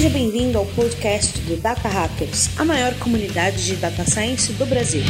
Seja bem-vindo ao podcast do Data Hackers, a maior comunidade de data science do Brasil.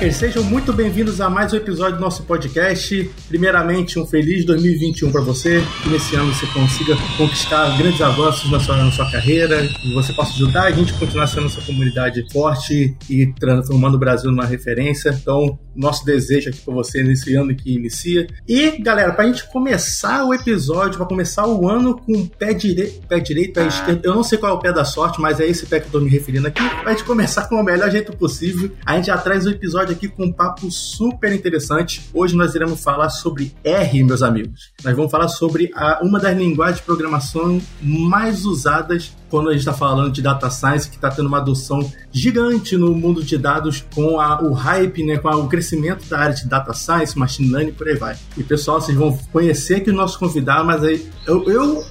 Hackers, sejam muito bem-vindos a mais um episódio do nosso podcast. Primeiramente, um feliz 2021 para você, que nesse ano você consiga conquistar grandes avanços na sua, na sua carreira e você possa ajudar a gente a continuar sendo essa comunidade forte e transformando o Brasil numa referência. Então, nosso desejo aqui para você nesse ano que inicia. E, galera, para a gente começar o episódio, para começar o ano com o pé, dire... pé direito, pé esquerdo, eu não sei qual é o pé da sorte, mas é esse pé que eu tô me referindo aqui, para a gente começar com o melhor jeito possível. A gente já traz o episódio episódio aqui com um papo super interessante. Hoje nós iremos falar sobre R, meus amigos. Nós vamos falar sobre a, uma das linguagens de programação mais usadas quando a gente está falando de data science, que está tendo uma adoção gigante no mundo de dados com a, o hype, né, com a, o crescimento da área de data science, machine learning, por aí vai. E pessoal, vocês vão conhecer aqui o nosso convidado, mas aí, eu, eu,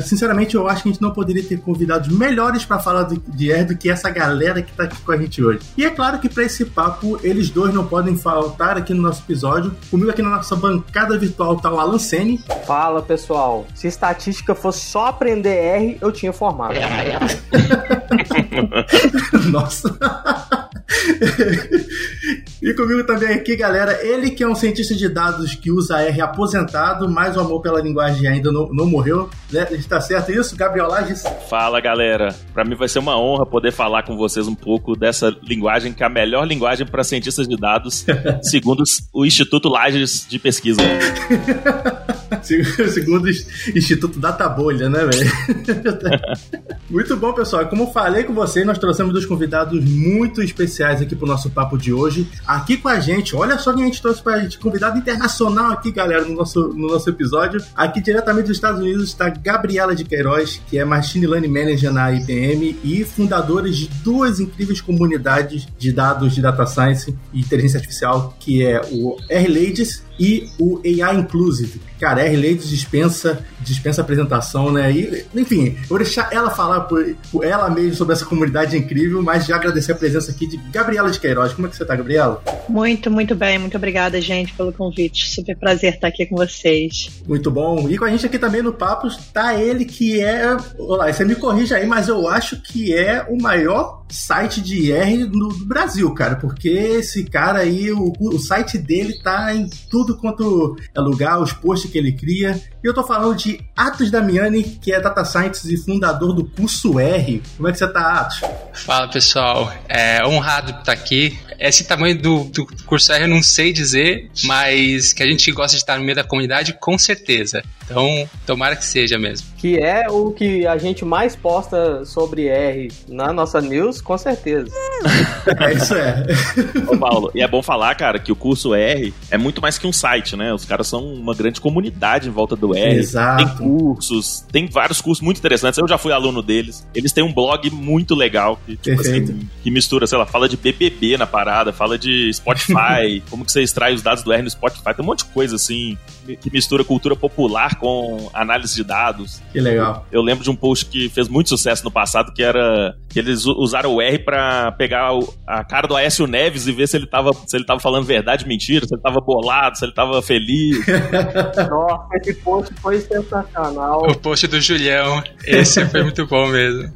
sinceramente, eu acho que a gente não poderia ter convidados melhores para falar de, de R do que essa galera que está aqui com a gente hoje. E é claro que para esse papo, eles dois não podem faltar aqui no nosso episódio. Comigo aqui na nossa bancada virtual está o Alan Sene. Fala pessoal, se estatística fosse só aprender R, eu tinha formado. Nossa. e comigo também aqui, galera, ele que é um cientista de dados que usa R aposentado, mas o amor pela linguagem ainda não, não morreu, né? Está certo isso? Gabriel Lages? Fala, galera. Para mim vai ser uma honra poder falar com vocês um pouco dessa linguagem que é a melhor linguagem para cientistas de dados, segundo o Instituto Lages de Pesquisa. segundo Instituto Data Bolha, né, velho? Muito bom, pessoal. Como falei com vocês, nós trouxemos dois convidados muito especiais aqui pro nosso papo de hoje. Aqui com a gente, olha só quem a gente trouxe pra gente. Convidado internacional aqui, galera, no nosso, no nosso episódio. Aqui diretamente dos Estados Unidos está Gabriela de Queiroz, que é Machine Learning Manager na IBM e fundadora de duas incríveis comunidades de dados de Data Science e Inteligência Artificial, que é o R-Ladies e o AI Inclusive. Cara, R. Leite dispensa, dispensa apresentação, né? E, enfim, eu vou deixar ela falar por, por, ela mesmo sobre essa comunidade incrível, mas já agradecer a presença aqui de Gabriela de Queiroz. Como é que você tá, Gabriela? Muito, muito bem. Muito obrigada, gente, pelo convite. Super prazer estar aqui com vocês. Muito bom. E com a gente aqui também no Papo tá ele que é. Olá, você me corrija aí, mas eu acho que é o maior site de R do, do Brasil, cara, porque esse cara aí, o, o site dele tá em tudo quanto é lugar, os posts que ele cria. E eu tô falando de Atos Damiani, que é Data Scientist e fundador do curso R. Como é que você tá, Atos? Fala, pessoal. É honrado estar aqui. Esse tamanho do, do curso R eu não sei dizer, mas que a gente gosta de estar no meio da comunidade, com certeza. Então, tomara que seja mesmo. Que é o que a gente mais posta sobre R na nossa news, com certeza. é, isso é. Ô, Paulo, e é bom falar, cara, que o curso R é muito mais que um site, né? Os caras são uma grande comunidade em volta do R. Exato. Tem cursos, tem vários cursos muito interessantes. Eu já fui aluno deles. Eles têm um blog muito legal que, tipo, assim, que mistura, sei lá, fala de BBB na parada, fala de Spotify, como que você extrai os dados do R no Spotify. Tem um monte de coisa, assim, que mistura cultura popular com análise de dados. Que legal. Eu, eu lembro de um post que fez muito sucesso no passado, que era que eles usaram o R para pegar o, a cara do Aécio Neves e ver se ele tava, se ele tava falando verdade, mentira, se ele tava bolado, se ele tava feliz. Nossa, esse post foi sensacional. O post do Julião, esse foi muito bom mesmo.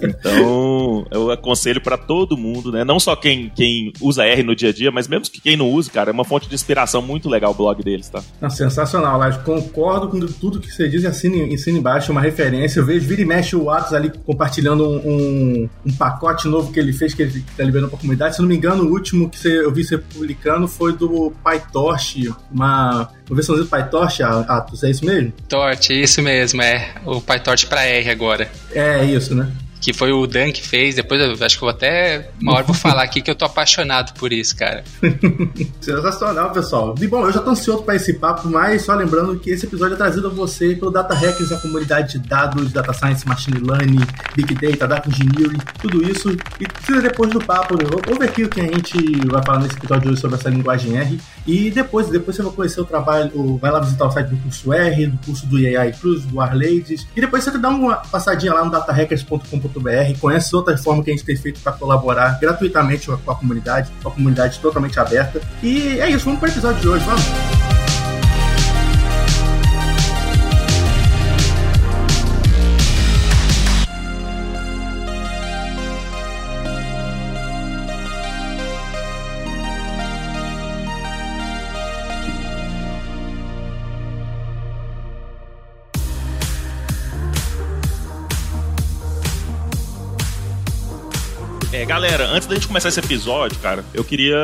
Então, eu aconselho para todo mundo, né? Não só quem, quem usa R no dia a dia, mas mesmo que quem não use, cara, é uma fonte de inspiração muito legal o blog deles, tá? Não, sensacional, Lars. Concordo com tudo que você diz e assina, assina embaixo, uma referência. Eu vejo, vira e mexe o Atos ali compartilhando um, um, um, pacote novo que ele fez, que ele tá liberando pra comunidade. Se não me engano, o último que você, eu vi você publicando foi do PyTorch, uma, uma versãozinha do PyTorch, Atos, é isso mesmo? Torch, é isso mesmo, é. O PyTorch pra R agora. É, isso, né? Que foi o Dan que fez. Depois eu acho que eu vou até uma hora vou falar aqui que eu tô apaixonado por isso, cara. Sensacional, pessoal. E bom, eu já tô ansioso para esse papo, mas só lembrando que esse episódio é trazido a você pelo Data Hackers, a comunidade de dados, Data Science, Machine Learning, Big Data, Data Engineering, tudo isso. E depois do papo, né? ouve aqui o que a gente vai falar nesse episódio hoje sobre essa linguagem R. E depois, depois você vai conhecer o trabalho, vai lá visitar o site do curso R, do curso do AI Cruz, do Arlades. E depois você dá uma passadinha lá no datahackers.com.br, conhece outras formas que a gente tem feito para colaborar gratuitamente com a comunidade, com a comunidade totalmente aberta. E é isso, vamos para o episódio de hoje, vamos? Galera, antes da gente começar esse episódio, cara, eu queria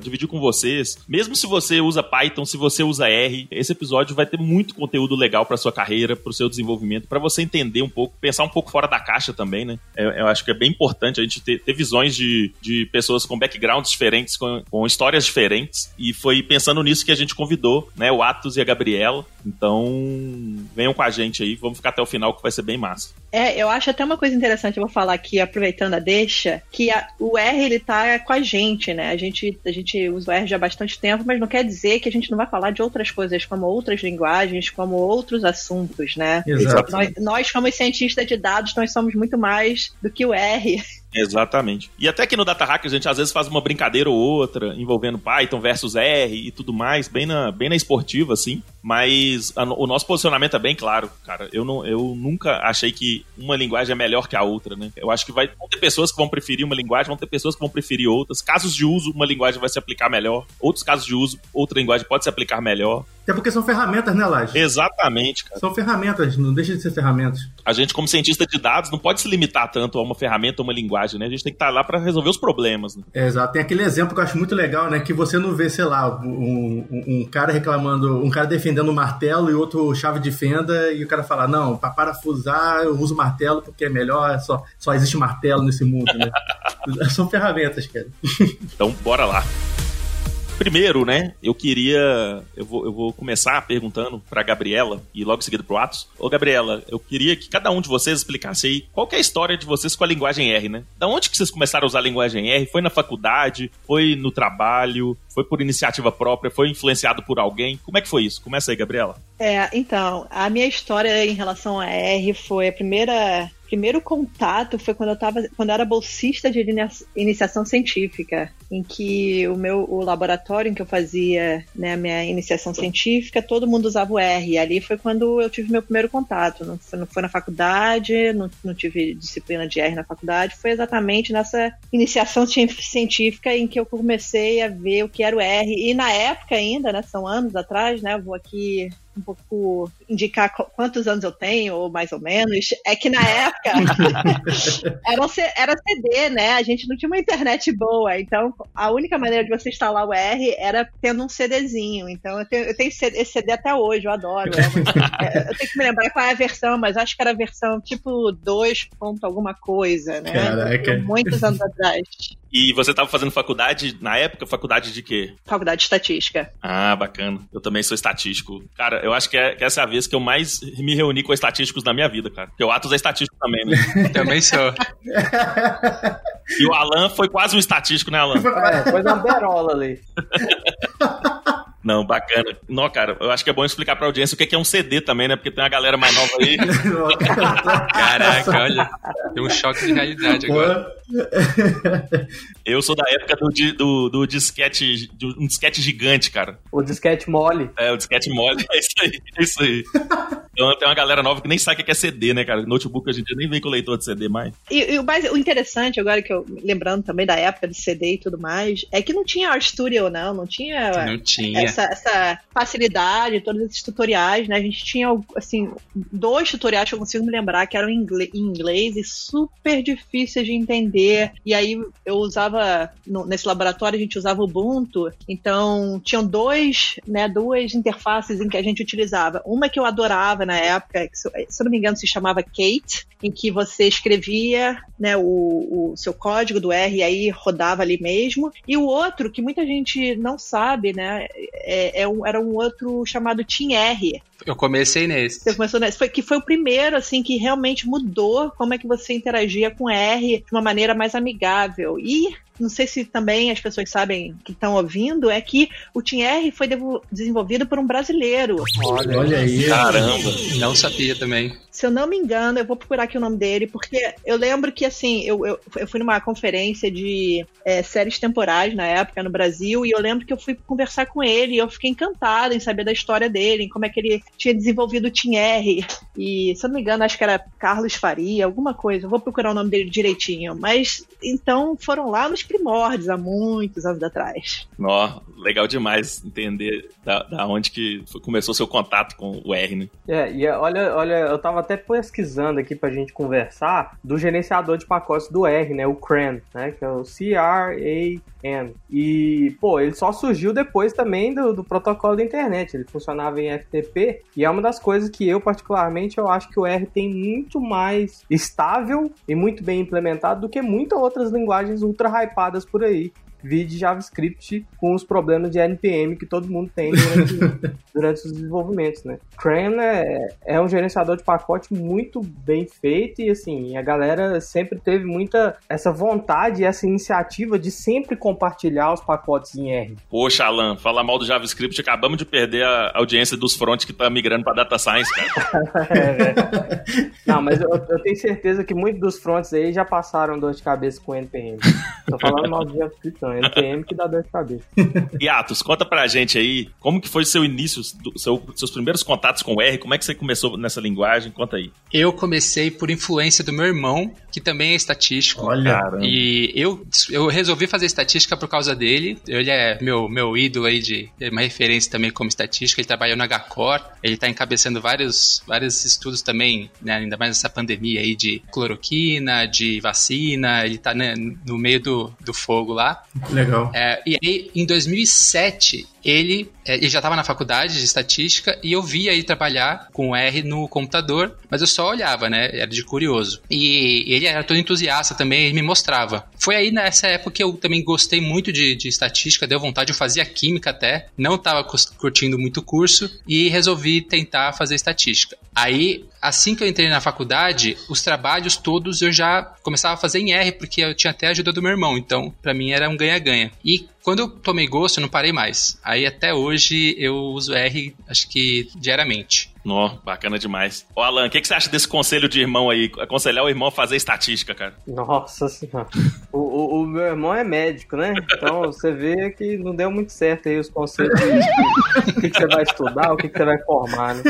dividir com vocês, mesmo se você usa Python, se você usa R, esse episódio vai ter muito conteúdo legal para sua carreira, para o seu desenvolvimento, para você entender um pouco, pensar um pouco fora da caixa também, né? Eu, eu acho que é bem importante a gente ter, ter visões de, de pessoas com backgrounds diferentes, com, com histórias diferentes, e foi pensando nisso que a gente convidou, né, o Atos e a Gabriela. Então, venham com a gente aí, vamos ficar até o final que vai ser bem massa. É, eu acho até uma coisa interessante, eu vou falar aqui, aproveitando a deixa, que a, o R ele tá com a gente, né? A gente, a gente usa o R já há bastante tempo, mas não quer dizer que a gente não vai falar de outras coisas, como outras linguagens, como outros assuntos, né? Exato. Nós, nós, como cientistas de dados, nós somos muito mais do que o R. Exatamente. E até que no Data Hackers a gente às vezes faz uma brincadeira ou outra envolvendo Python versus R e tudo mais, bem na, bem na esportiva, assim. Mas a, o nosso posicionamento é bem claro, cara. Eu, não, eu nunca achei que uma linguagem é melhor que a outra, né? Eu acho que vai vão ter pessoas que vão preferir uma linguagem, vão ter pessoas que vão preferir outras. Casos de uso, uma linguagem vai se aplicar melhor. Outros casos de uso, outra linguagem pode se aplicar melhor. Até porque são ferramentas, né, Laje? Exatamente, cara. São ferramentas, não deixa de ser ferramentas. A gente, como cientista de dados, não pode se limitar tanto a uma ferramenta ou uma linguagem, né? A gente tem que estar lá para resolver os problemas. Né? É, exato. Tem aquele exemplo que eu acho muito legal, né? Que você não vê, sei lá, um, um, um cara reclamando, um cara defendendo um martelo e outro chave de fenda, e o cara fala: não, para parafusar eu uso martelo porque é melhor, só, só existe martelo nesse mundo, né? São ferramentas, cara. Então, bora lá. Primeiro, né, eu queria. Eu vou, eu vou começar perguntando pra Gabriela e logo em seguida pro Atos. Ô, Gabriela, eu queria que cada um de vocês explicasse aí qual é a história de vocês com a linguagem R, né? Da onde que vocês começaram a usar a linguagem R? Foi na faculdade? Foi no trabalho? Foi por iniciativa própria? Foi influenciado por alguém? Como é que foi isso? Começa aí, Gabriela. É, então, a minha história em relação a R foi a primeira primeiro contato foi quando eu tava, quando eu era bolsista de iniciação científica, em que o meu o laboratório em que eu fazia né, a minha iniciação científica, todo mundo usava o R. E ali foi quando eu tive meu primeiro contato. Não foi, não foi na faculdade, não, não tive disciplina de R na faculdade, foi exatamente nessa iniciação científica em que eu comecei a ver o que era o R. E na época ainda, né, são anos atrás, né, eu vou aqui um pouco indicar quantos anos eu tenho, ou mais ou menos, é que na época era, era CD, né? A gente não tinha uma internet boa, então a única maneira de você instalar o R era tendo um CDzinho. Então eu tenho, eu tenho esse CD até hoje, eu adoro. É, eu tenho que me lembrar qual é a versão, mas acho que era a versão tipo 2. alguma coisa, né? Caraca. Muitos anos atrás. E você estava fazendo faculdade na época? Faculdade de quê? Faculdade de estatística. Ah, bacana. Eu também sou estatístico. Cara, eu acho que, é, que essa é a vez que eu mais me reuni com estatísticos na minha vida, cara. Porque o Atos é estatístico também, né? também sou. e o Alan foi quase um estatístico, né, Alan? É, foi uma berola ali. Não, bacana. Não, cara, eu acho que é bom explicar pra audiência o que é um CD também, né? Porque tem uma galera mais nova aí. Caraca, olha. Tem um choque de realidade agora. Eu sou da época do, do, do disquete, um disquete gigante, cara. O disquete mole. É, o disquete mole, é isso aí, é isso aí. Então tem uma galera nova que nem sabe o que é CD, né, cara? Notebook hoje em dia nem vem com leitor de CD mais. E, e o, mais, o interessante, agora que eu, lembrando também da época de CD e tudo mais, é que não tinha Studio, não, não tinha, não tinha. Essa, essa facilidade, todos esses tutoriais, né? A gente tinha, assim, dois tutoriais que eu consigo me lembrar que eram em inglês, e super difíceis de entender e aí eu usava, no, nesse laboratório a gente usava Ubuntu, então tinham dois, né, duas interfaces em que a gente utilizava. Uma que eu adorava na época, que, se eu não me engano se chamava Kate, em que você escrevia né, o, o seu código do R e aí rodava ali mesmo. E o outro, que muita gente não sabe, né, é, é um, era um outro chamado TeamR. Eu comecei nesse. Você começou nesse. Foi, que foi o primeiro, assim, que realmente mudou como é que você interagia com R de uma maneira mais amigável. E não sei se também as pessoas sabem que estão ouvindo, é que o TeamR foi desenvolvido por um brasileiro. Olha, Olha aí. Caramba, não sabia também. Se eu não me engano, eu vou procurar aqui o nome dele, porque eu lembro que, assim, eu, eu, eu fui numa conferência de é, séries temporais na época no Brasil, e eu lembro que eu fui conversar com ele e eu fiquei encantada em saber da história dele, em como é que ele tinha desenvolvido o TeamR. E, se eu não me engano, acho que era Carlos Faria, alguma coisa. Eu vou procurar o nome dele direitinho. Mas, então, foram lá nos primórdios, há muitos anos atrás. Ó, legal demais entender da, da onde que começou seu contato com o R, né? É, e olha, olha, eu tava até pesquisando aqui pra gente conversar do gerenciador de pacotes do R, né? O CRAN, né? Que é o C-R-A-N. E, pô, ele só surgiu depois também do, do protocolo da internet. Ele funcionava em FTP e é uma das coisas que eu, particularmente, eu acho que o R tem muito mais estável e muito bem implementado do que muitas outras linguagens ultra hypadas por aí vide JavaScript com os problemas de NPM que todo mundo tem durante, durante os desenvolvimentos, né? Cran é, é, um gerenciador de pacote muito bem feito e, assim, a galera sempre teve muita essa vontade, essa iniciativa de sempre compartilhar os pacotes em R. Poxa, Alan, falar mal do JavaScript, acabamos de perder a audiência dos front que tá migrando para Data Science, cara. é, Não, mas eu, eu, tenho certeza que muitos dos fronts aí já passaram dor de cabeça com NPM. Tô falando mal do JavaScript, não. NPM que dá dor de cabeça. E Atos, conta pra gente aí, como que foi seu início, seu, seus primeiros contatos com o R, como é que você começou nessa linguagem? Conta aí. Eu comecei por influência do meu irmão, que também é estatístico. Olha. E eu, eu resolvi fazer estatística por causa dele. Ele é meu, meu ídolo aí de é uma referência também como estatística. Ele trabalhou na HCOR, ele tá encabeçando vários, vários estudos também, né, ainda mais nessa pandemia aí de cloroquina, de vacina. Ele tá né, no meio do, do fogo lá. Legal. É, e aí, em 2007, ele, é, ele já estava na faculdade de estatística e eu via ele trabalhar com R no computador, mas eu só olhava, né? Era de curioso. E ele era todo entusiasta também, ele me mostrava. Foi aí nessa época que eu também gostei muito de, de estatística, deu vontade, eu fazia química até, não estava curtindo muito o curso e resolvi tentar fazer estatística. Aí, assim que eu entrei na faculdade, os trabalhos todos eu já começava a fazer em R, porque eu tinha até a ajuda do meu irmão, então para mim era um ganha-ganha. E quando eu tomei gosto, eu não parei mais. Aí até hoje eu uso R, acho que diariamente. Nó, bacana demais. Ô, Alan, o que, que, você acha desse conselho de irmão aí? Aconselhar o irmão a fazer estatística, cara. Nossa senhora. o, o, o, meu irmão é médico, né? Então você vê que não deu muito certo aí os conselhos. o que, que, você vai estudar, o que, que você vai formar, né?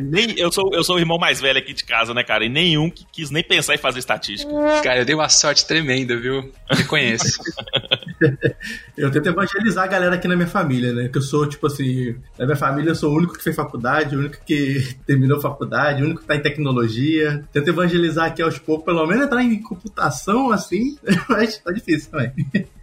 Nem, eu, sou, eu sou o irmão mais velho aqui de casa, né, cara? E nenhum que quis nem pensar em fazer estatística. Cara, eu dei uma sorte tremenda, viu? Reconheço. eu tento evangelizar a galera aqui na minha família, né? Que eu sou, tipo assim, na minha família eu sou o único que fez faculdade, o único que terminou faculdade, o único que tá em tecnologia. Tento evangelizar aqui aos poucos, pelo menos entrar em computação, assim, mas tá difícil também.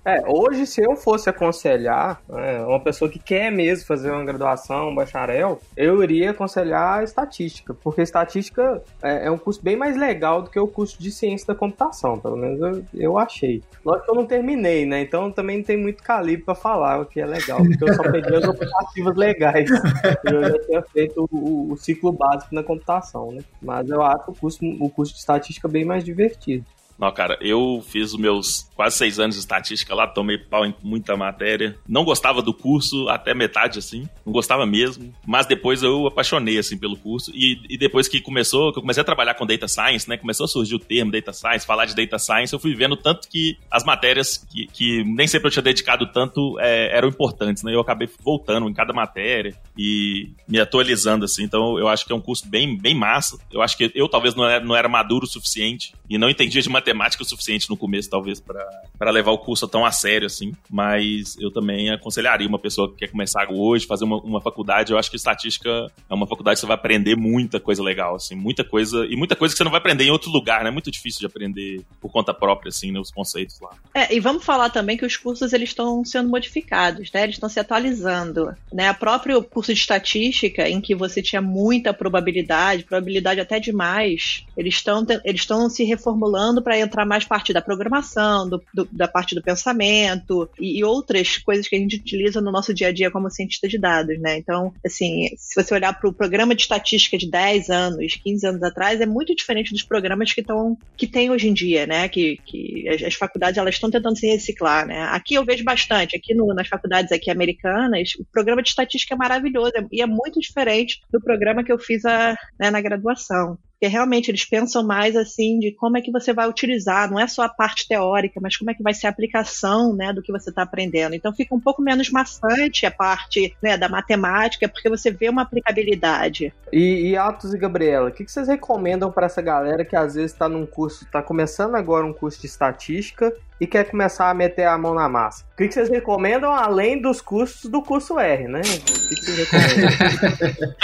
É, hoje, se eu fosse aconselhar né, uma pessoa que quer mesmo fazer uma graduação, um bacharel, eu iria aconselhar estatística, porque estatística é, é, um curso bem mais legal do que o curso de ciência da computação, pelo menos eu, eu achei. Lógico que eu não terminei, né? Então também não tem muito calibre para falar o que é legal, porque eu só peguei as optativas legais. Eu já tinha feito o, o, ciclo básico na computação, né? Mas eu acho o curso, o curso de estatística bem mais divertido. Não, cara, eu fiz os meus quase seis anos de estatística lá, tomei pau em muita matéria. Não gostava do curso, até metade, assim. Não gostava mesmo. Mas depois eu apaixonei, assim, pelo curso. E, e depois que começou, que eu comecei a trabalhar com Data Science, né? Começou a surgir o termo Data Science, falar de Data Science, eu fui vendo tanto que as matérias que, que nem sempre eu tinha dedicado tanto é, eram importantes, né? Eu acabei voltando em cada matéria e me atualizando, assim. Então eu acho que é um curso bem, bem massa. Eu acho que eu talvez não era, não era maduro o suficiente e não entendia de matemática matemática o suficiente no começo, talvez, para levar o curso tão a sério, assim. Mas eu também aconselharia uma pessoa que quer começar hoje, fazer uma, uma faculdade. Eu acho que estatística é uma faculdade que você vai aprender muita coisa legal, assim, muita coisa. E muita coisa que você não vai aprender em outro lugar, né? É muito difícil de aprender por conta própria, assim, né? Os conceitos lá. É, e vamos falar também que os cursos eles estão sendo modificados, né? Eles estão se atualizando, né? O próprio curso de estatística, em que você tinha muita probabilidade, probabilidade até demais, eles estão eles estão se reformulando para entrar mais parte da programação, do, do, da parte do pensamento e, e, outras coisas que a gente utiliza no nosso dia a dia como cientista de dados, né? Então, assim, se você olhar para o programa de estatística de 10 anos, 15 anos atrás, é muito diferente dos programas que estão que tem hoje em dia, né? Que, que as, as faculdades elas estão tentando se reciclar, né? Aqui eu vejo bastante, aqui no, nas faculdades aqui americanas, o programa de estatística é maravilhoso e é muito diferente do programa que eu fiz a, né, na graduação. Porque realmente eles pensam mais assim de como é que você vai utilizar, não é só a parte teórica, mas como é que vai ser a aplicação né, do que você está aprendendo. Então fica um pouco menos maçante a parte né, da matemática, porque você vê uma aplicabilidade. E, e Atos e Gabriela, o que, que vocês recomendam para essa galera que às vezes está num curso, está começando agora um curso de estatística e quer começar a meter a mão na massa. O que vocês recomendam além dos custos do curso R, né? O que vocês recomendam?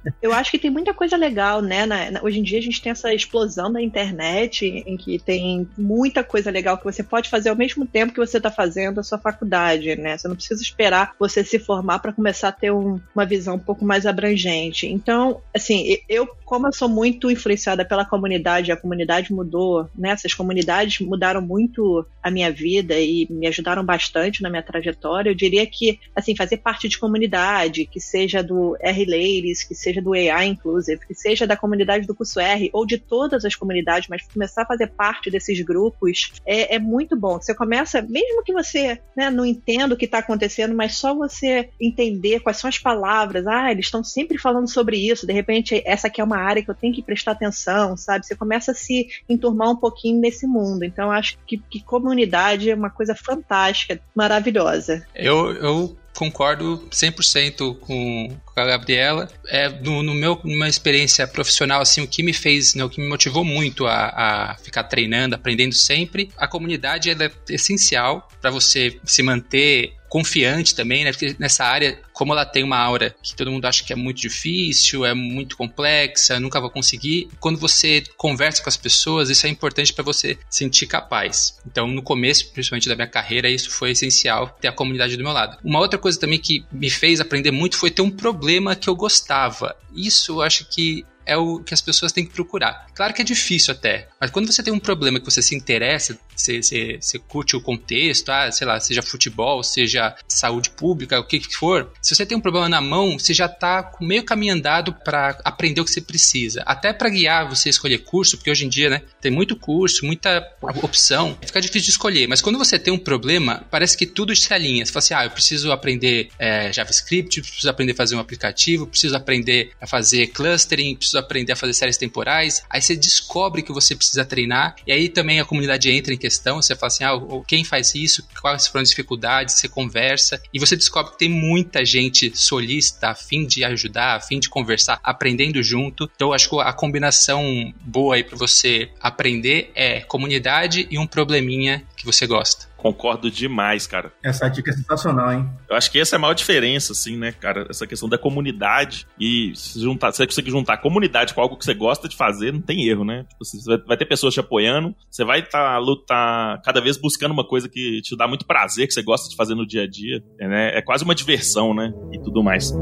Eu acho que tem muita coisa legal, né? Na, hoje em dia a gente tem essa explosão da internet em que tem muita coisa legal que você pode fazer ao mesmo tempo que você está fazendo a sua faculdade, né? Você não precisa esperar você se formar para começar a ter um, uma visão um pouco mais abrangente. Então, assim, eu, como eu sou muito influenciada pela comunidade, a comunidade mudou, né? Essas comunidades mudaram muito a minha vida e me ajudaram bastante na minha trajetória. Eu diria que, assim, fazer parte de comunidade, que seja do R Ladies, que seja do AI Inclusive, que seja da comunidade do curso R ou de todas as comunidades, mas começar a fazer parte desses grupos é, é muito bom. Você começa, mesmo que você né, não entenda o que está acontecendo, mas só você entender quais são as palavras. Ah, eles estão sempre falando sobre isso. De repente, essa aqui é uma área que eu tenho que prestar atenção, sabe? Você começa a se enturmar um pouquinho nesse mundo. Então, acho que, que comunidade é uma coisa fantástica, maravilhosa. Eu, eu concordo 100% com, com a Gabriela. É, no, no meu, numa experiência profissional, assim, o que me fez, né, o que me motivou muito a, a ficar treinando, aprendendo sempre, a comunidade é essencial para você se manter confiante também, né? Porque nessa área, como ela tem uma aura que todo mundo acha que é muito difícil, é muito complexa, nunca vou conseguir, quando você conversa com as pessoas, isso é importante para você sentir capaz. Então, no começo, principalmente da minha carreira, isso foi essencial ter a comunidade do meu lado. Uma outra coisa também que me fez aprender muito foi ter um problema que eu gostava. Isso eu acho que é o que as pessoas têm que procurar. Claro que é difícil até, mas quando você tem um problema que você se interessa, você, curte o contexto, ah, sei lá, seja futebol, seja saúde pública, o que que for, se você tem um problema na mão, você já está com meio caminho andado para aprender o que você precisa. Até para guiar você escolher curso, porque hoje em dia, né, tem muito curso, muita opção, fica difícil de escolher. Mas quando você tem um problema, parece que tudo se alinha. Você fala assim, ah, eu preciso aprender é, JavaScript, preciso aprender a fazer um aplicativo, preciso aprender a fazer clustering, preciso aprender a fazer séries temporais. Aí você descobre que você precisa treinar, e aí também a comunidade entra em questão. Você fala assim: ah, quem faz isso? Quais foram as dificuldades? Você conversa, e você descobre que tem muita gente solista a fim de ajudar, a fim de conversar, aprendendo junto. Então, acho que a combinação boa aí para você aprender é comunidade e um probleminha que você gosta. Concordo demais, cara. Essa dica é sensacional, hein? Eu acho que essa é a maior diferença, assim, né, cara? Essa questão da comunidade e se juntar, se você conseguir juntar a comunidade com algo que você gosta de fazer, não tem erro, né? Tipo, você vai ter pessoas te apoiando, você vai estar tá, lutar cada vez buscando uma coisa que te dá muito prazer, que você gosta de fazer no dia a dia, né? É quase uma diversão, né? E tudo mais.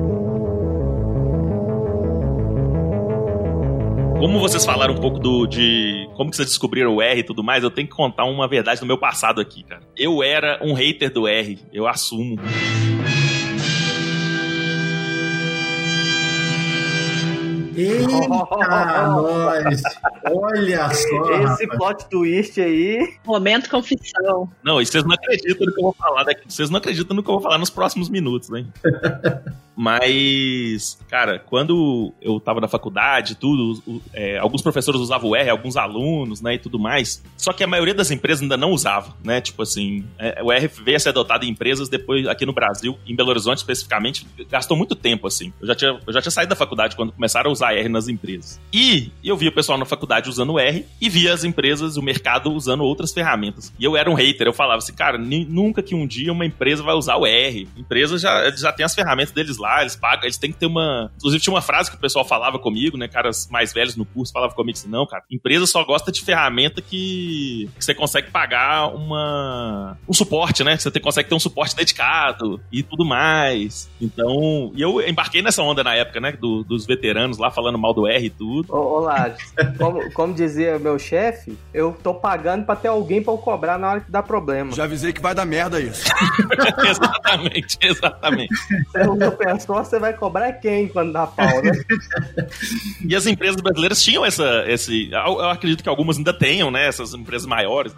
Como vocês falaram um pouco do, de como que vocês descobriram o R e tudo mais, eu tenho que contar uma verdade do meu passado aqui, cara. Eu era um hater do R, eu assumo. Eita, nós! Olha só! Esse rapaz. plot twist aí. Momento confissão. Não, e vocês não acreditam no que eu vou falar daqui. Vocês não acreditam no que eu vou falar nos próximos minutos, hein? Mas, cara, quando eu tava na faculdade, tudo, é, alguns professores usavam o R, alguns alunos, né, e tudo mais. Só que a maioria das empresas ainda não usava, né? Tipo assim, é, o R veio a ser adotado em empresas depois, aqui no Brasil, em Belo Horizonte especificamente, gastou muito tempo, assim. Eu já tinha, eu já tinha saído da faculdade quando começaram a usar usar R nas empresas. E eu via o pessoal na faculdade usando R e via as empresas, o mercado usando outras ferramentas. E eu era um hater, eu falava assim, cara, nunca que um dia uma empresa vai usar o R. Empresa já, já tem as ferramentas deles lá, eles pagam, eles têm que ter uma. Inclusive, tinha uma frase que o pessoal falava comigo, né? Caras mais velhos no curso falavam comigo assim: não, cara, empresa só gosta de ferramenta que, que você consegue pagar uma um suporte, né? Você consegue ter um suporte dedicado e tudo mais. Então, e eu embarquei nessa onda na época, né? Do, dos veteranos lá falando mal do R e tudo. Ô, ô como, como dizia meu chefe, eu tô pagando pra ter alguém pra eu cobrar na hora que dá problema. Já avisei que vai dar merda isso. exatamente, exatamente. Você nunca pensou, você vai cobrar quem quando dá pau, né? e as empresas brasileiras tinham essa, esse. Eu acredito que algumas ainda tenham, né? Essas empresas maiores,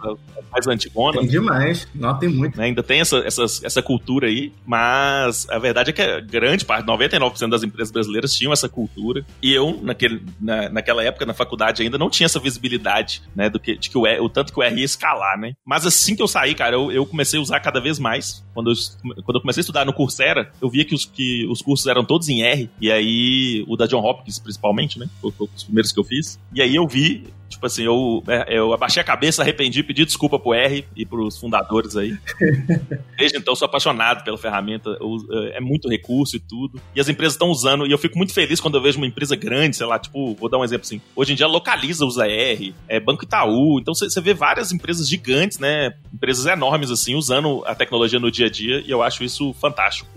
mais antigonas. Tem demais. Não, tem muito. Né, ainda tem essa, essa, essa cultura aí, mas a verdade é que a grande parte, 99% das empresas brasileiras tinham essa cultura. E eu, naquele, na, naquela época, na faculdade, ainda não tinha essa visibilidade, né? Do que, de que o, o tanto que o R ia escalar, né? Mas assim que eu saí, cara, eu, eu comecei a usar cada vez mais. Quando eu, quando eu comecei a estudar no Coursera, eu via que os, que os cursos eram todos em R. E aí, o da John Hopkins, principalmente, né? Foi, foi os primeiros que eu fiz. E aí eu vi Tipo assim, eu, é, eu abaixei a cabeça, arrependi, pedi desculpa pro R e pros fundadores aí. Desde então, sou apaixonado pela ferramenta. É, é muito recurso e tudo. E as empresas estão usando, e eu fico muito feliz quando eu vejo uma empresa grande, sei lá, tipo, vou dar um exemplo assim. Hoje em dia, localiza usa R, é Banco Itaú. Então, você vê várias empresas gigantes, né? Empresas enormes, assim, usando a tecnologia no dia a dia, e eu acho isso fantástico.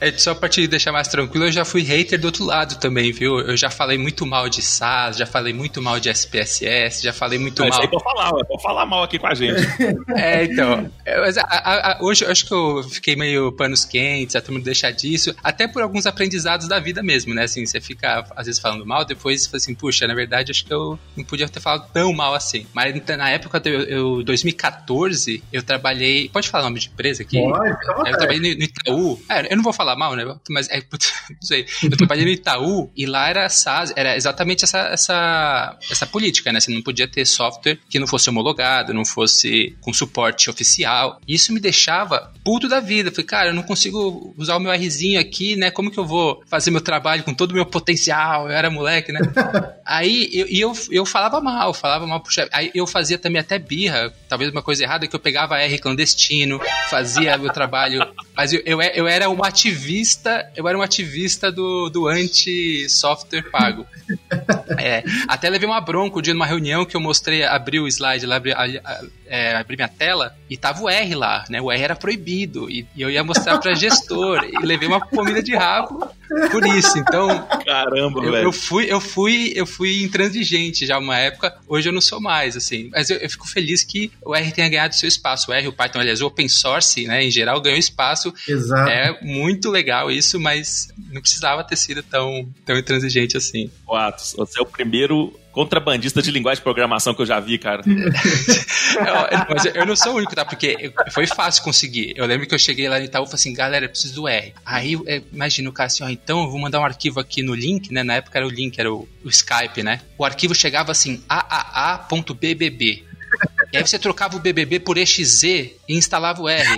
É, só pra te deixar mais tranquilo, eu já fui hater do outro lado também, viu? Eu já falei muito mal de SaaS, já falei muito mal de SPSS já falei muito mal. Isso aí pode falar, pode falar mal aqui com a gente. é, então. A, a, a, hoje eu acho que eu fiquei meio panos quentes, a turma deixar disso, até por alguns aprendizados da vida mesmo, né? Assim, você fica às vezes falando mal, depois você assim, puxa, na verdade acho que eu não podia ter falado tão mal assim. Mas então, na época, eu, eu 2014, eu trabalhei. Pode falar o nome de empresa aqui? Pode, eu trabalhei no, Itaú. É, eu não vou falar mal, né? Mas é, não sei. Eu trabalhei no Itaú e lá era SaaS, era exatamente essa, essa, essa política, né? Você não podia ter software que não fosse homologado, não fosse com suporte oficial. Isso me deixava puto da vida. Falei, cara, eu não consigo usar o meu Rzinho aqui, né? Como que eu vou fazer meu trabalho com todo o meu potencial? Eu era moleque, né? Aí eu, eu, eu falava mal, falava mal pro chefe. Aí eu fazia também até birra, talvez uma coisa errada, que eu pegava R clandestino, fazia meu trabalho. Mas eu, eu, eu era um ativista, eu era um ativista do, do anti-software pago. É, até levei uma bronca um dia numa reunião que eu mostrei, abri o slide lá, abri, a, a, é, abri minha tela e tava o R lá, né? O R era proibido e, e eu ia mostrar para gestor e levei uma comida de rabo por isso. Então, caramba, eu, velho. Eu fui, eu fui, eu fui intransigente já uma época. Hoje eu não sou mais, assim. Mas eu, eu, fico feliz que o R tenha ganhado seu espaço. O R, o Python, aliás, o open source, né, em geral, ganhou espaço. Exato. É muito legal isso, mas não precisava ter sido tão, tão intransigente assim. O Atos, você é o primeiro contrabandista de linguagem de programação que eu já vi, cara. eu, mas eu não sou o único, tá? Porque foi fácil conseguir. Eu lembro que eu cheguei lá no Itaú e falei assim, galera, eu preciso do R. Aí, é, imagina o cara assim, ó, então eu vou mandar um arquivo aqui no link, né? Na época era o link, era o, o Skype, né? O arquivo chegava assim, aaa.bbb. E aí você trocava o BBB por EXZ e instalava o R.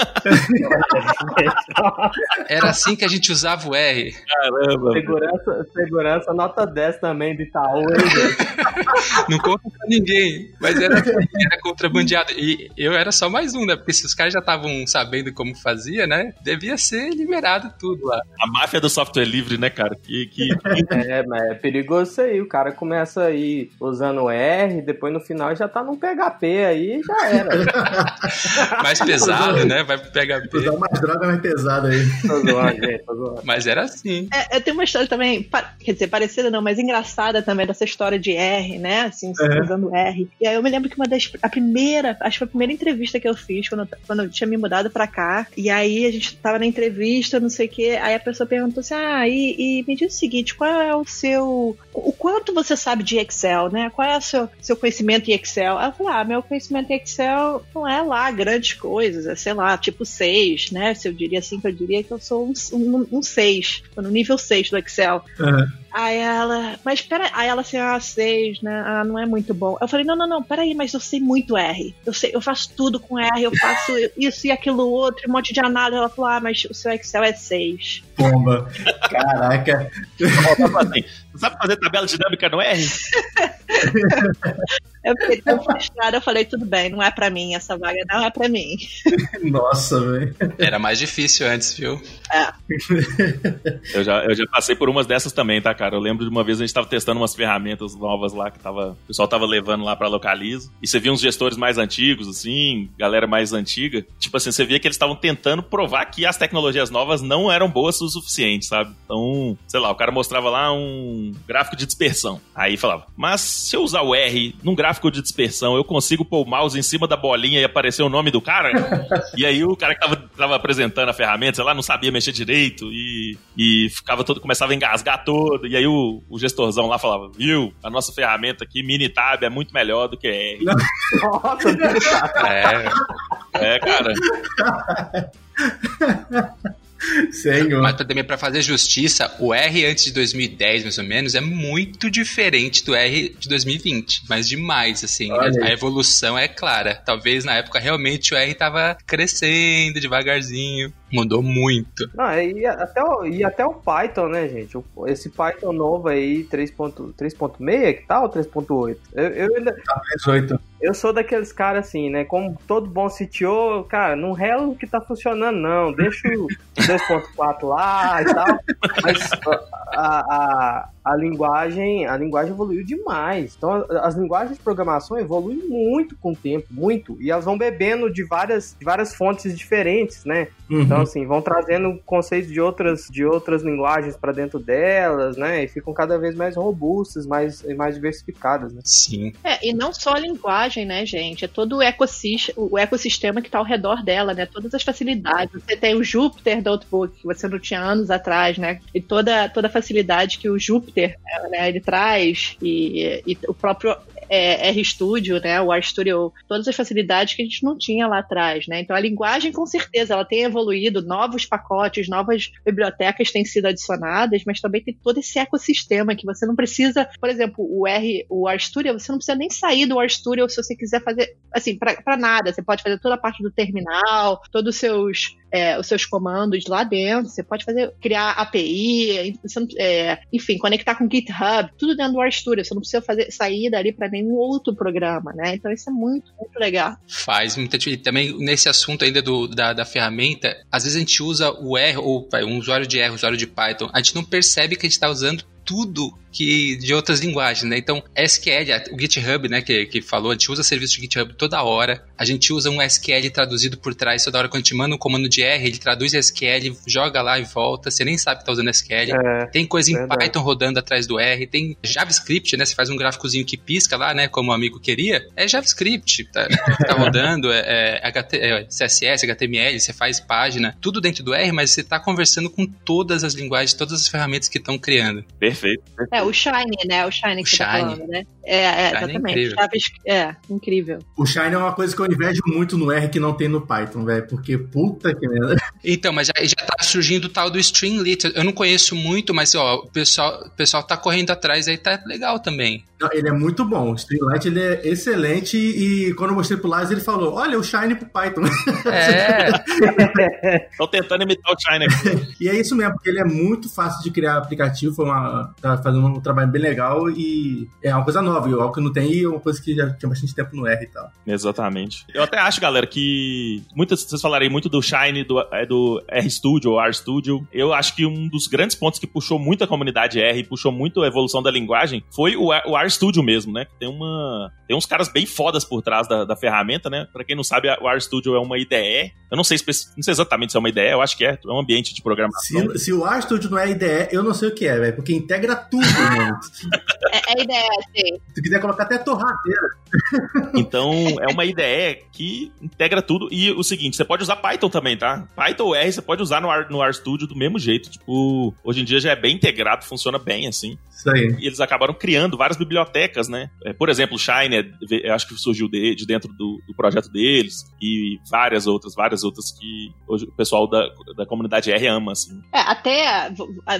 Era assim que a gente usava o R. Caramba. Segurança, segurança nota 10 também de Itaú, Não conta pra ninguém. Mas era, era contrabandeado. E eu era só mais um, né? Porque se os caras já estavam sabendo como fazia, né? Devia ser liberado tudo lá. A máfia do software livre, né, cara? Que, que... É, mas é perigoso isso aí. O cara começa aí usando o R, depois no final já tá num PHP aí já era. Mais pesado, né? Vai pro PHP. Usar mais droga mais pesada aí. Mas era assim. É, eu tenho uma história também, quer dizer, parecida não, mas engraçada também dessa história de R, né? Assim, é. usando R. E aí eu me lembro que uma das. A primeira, acho que foi a primeira entrevista que eu fiz quando, quando eu tinha me mudado pra cá. E aí a gente tava na entrevista, não sei o quê. Aí a pessoa perguntou assim: ah, e, e me diz o seguinte, qual é o seu. O quanto você sabe de Excel, né? Qual é o seu, seu conhecimento em Excel? Aí eu falei, ah, meu conhecimento em Excel não é lá grandes coisas, é sei lá, tipo 6, né? Se eu diria assim, eu diria que eu sou um, um, um 6, tô no nível 6 do Excel. Uhum. Aí ela, mas pera, aí ela assim, ah, seis, né? Ah, não é muito bom. Eu falei, não, não, não, peraí, mas eu sei muito R. Eu sei, eu faço tudo com R, eu faço isso e aquilo outro, um monte de análise. Ela falou, ah, mas o seu Excel é seis. Pomba. Caraca. Sabe fazer tabela dinâmica no R? eu fiquei tão frustrada, eu falei, tudo bem, não é pra mim, essa vaga não é pra mim. Nossa, velho. Era mais difícil antes, viu? É. eu, já, eu já passei por umas dessas também, tá, cara? Eu lembro de uma vez a gente tava testando umas ferramentas novas lá que tava, o pessoal tava levando lá pra Localiza. E você via uns gestores mais antigos, assim, galera mais antiga. Tipo assim, você via que eles estavam tentando provar que as tecnologias novas não eram boas o suficiente, sabe? Então, sei lá, o cara mostrava lá um gráfico de dispersão. Aí falava, mas se eu usar o R num gráfico de dispersão, eu consigo pôr o mouse em cima da bolinha e aparecer o nome do cara? e aí o cara que tava, tava apresentando a ferramenta, sei lá, não sabia mexer direito e, e ficava todo, começava a engasgar todo. E aí o, o gestorzão lá falava, viu, a nossa ferramenta aqui, Minitab, é muito melhor do que R. Nossa, é, é, cara. Senhor. Mas também para fazer justiça, o R antes de 2010, mais ou menos, é muito diferente do R de 2020, mas demais, assim. Olha. A evolução é clara. Talvez na época realmente o R tava crescendo devagarzinho. Mudou muito. Não, e até, o, e até o Python, né, gente? Esse Python novo aí, 3.6, que tal? 3.8? Eu, eu ainda. Tá, 3.8. Eu sou daqueles caras assim, né? Como todo bom CTO, cara, não rela o que tá funcionando, não. Deixa o 2.4 lá e tal. Mas a, a, a linguagem, a linguagem evoluiu demais. Então, as linguagens de programação evoluem muito com o tempo, muito, e elas vão bebendo de várias, de várias fontes diferentes, né? Uhum. Então, assim, vão trazendo conceitos de outras, de outras linguagens para dentro delas, né? E ficam cada vez mais robustas, mais, mais diversificadas, né? Sim. É, e não só a linguagem, né, gente? É todo o ecossistema, o ecossistema que está ao redor dela, né? Todas as facilidades. Você tem o Jupyter Notebook, que você não tinha anos atrás, né? E toda, toda a facilidade que o Jupyter Né, ele traz, e, e o próprio é, RStudio, né, o RStudio, todas as facilidades que a gente não tinha lá atrás, né? Então a linguagem com certeza ela tem evoluído, novos pacotes, novas bibliotecas têm sido adicionadas, mas também tem todo esse ecossistema que você não precisa, por exemplo, o R, o RStudio, você não precisa nem sair do RStudio se você quiser fazer, assim, para nada, você pode fazer toda a parte do terminal, todos os seus é, os seus comandos lá dentro, você pode fazer, criar API, não, é, enfim, conectar com GitHub, tudo dentro do RStudio, você não precisa fazer, sair dali para nenhum outro programa, né? Então isso é muito, muito legal. Faz muita diferença. Também nesse assunto ainda do, da, da ferramenta, às vezes a gente usa o R, ou um usuário de R, um usuário de Python, a gente não percebe que a gente está usando tudo que de outras linguagens, né? Então, SQL, o GitHub, né, que, que falou, a gente usa serviço de GitHub toda hora, a gente usa um SQL traduzido por trás toda hora, quando a gente manda um comando de R, ele traduz SQL, joga lá e volta, você nem sabe que tá usando SQL. É, tem coisa em verdade. Python rodando atrás do R, tem JavaScript, né, você faz um gráficozinho que pisca lá, né, como o amigo queria, é JavaScript, tá, tá rodando, é, é, HT, é, CSS, HTML, você faz página, tudo dentro do R, mas você tá conversando com todas as linguagens, todas as ferramentas que estão criando. Perfeito. perfeito. É, o Shine, né? O Shine que o você tá Shine. tá falando, né? É, é, é exatamente. É incrível. é, incrível. O Shine é uma coisa que eu invejo muito no R que não tem no Python, velho. Porque puta que merda. Então, mas já, já tá surgindo o tal do Streamlit. Eu não conheço muito, mas ó, o pessoal, o pessoal tá correndo atrás aí, tá legal também. Ele é muito bom. O Streamlight ele é excelente e quando eu mostrei pro Lars, ele falou: Olha, o Shine pro Python. É. Tô tentando imitar o Shine aqui. e é isso mesmo, porque ele é muito fácil de criar aplicativo. Foi uma. tá fazendo um trabalho bem legal e é uma coisa nova. Algo que não tem e é uma coisa que já tinha bastante tempo no R e tal. Exatamente. Eu até acho, galera, que muitas vocês falarem muito do Shine, do, é, do RStudio ou RStudio. Eu acho que um dos grandes pontos que puxou muito a comunidade R, puxou muito a evolução da linguagem, foi o, o RStudio mesmo, né? Tem uma. Tem uns caras bem fodas por trás da, da ferramenta, né? Pra quem não sabe, o RStudio é uma IDE. Eu não sei, não sei exatamente se é uma IDE, eu acho que é. É um ambiente de programação. Se, se o RStudio não é IDE, eu não sei o que é, velho. Porque integra tudo. É, É ideia, sim. Se quiser colocar até torradeira. Então, é uma IDE que integra tudo. E o seguinte, você pode usar Python também, tá? Python ou R você pode usar no, R, no RStudio do mesmo jeito. Tipo, hoje em dia já é bem integrado, funciona bem, assim. Isso aí. E eles acabaram criando várias bibliotecas, né? É, por exemplo, Shine, eu acho que surgiu de, de dentro do, do, projeto deles. E várias outras, várias outras que hoje o pessoal da, da comunidade R ama, assim. É, até,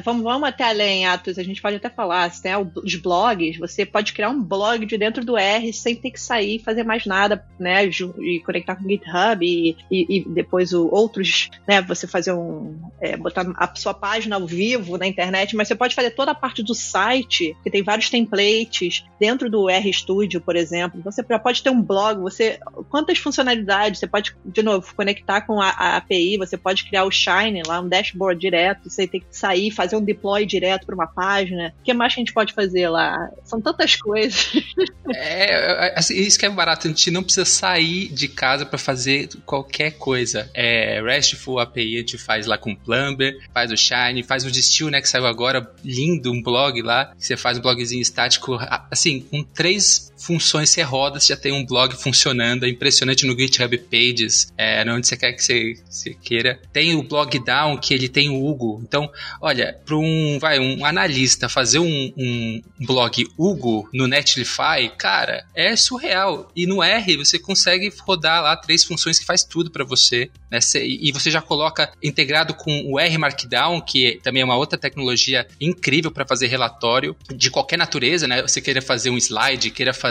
vamos, vamos até além, Atos, a gente pode até falar, se tem os blogs, você pode criar um blog de dentro do R sem ter que sair e fazer mais nada, né? E conectar com o GitHub e, e, e depois o, outros, né? Você fazer um. É, botar a sua página ao vivo na internet, mas você pode fazer toda a parte do site, que tem vários templates dentro do RStudio, por exemplo. Então você pode ter um blog, você. Quantas funcionalidades? Você pode, de novo, conectar com a, a API, você pode criar o Shine lá, um dashboard direto, você tem que sair, fazer um deploy direto para uma página. O que mais que a gente pode fazer lá? São tantas coisas. É, assim, isso que é barato, a gente não precisa sair de casa para fazer qualquer coisa. É, RESTful API a gente faz lá com Plumber, faz o Shine, faz o Distill, né, que saiu agora, lindo, um blog lá, você faz um blogzinho estático, assim, com três funções você roda, você já tem um blog funcionando, é impressionante no GitHub Pages, é, onde você quer que você, você queira. Tem o blog down, que ele tem o Hugo. Então, olha, para um, vai, um analista fazer um, um blog Hugo no Netlify, cara, é surreal. E no R você consegue rodar lá três funções que faz tudo para você, né? E você já coloca integrado com o R Markdown, que também é uma outra tecnologia incrível para fazer relatório de qualquer natureza, né? Você queira fazer um slide, queira fazer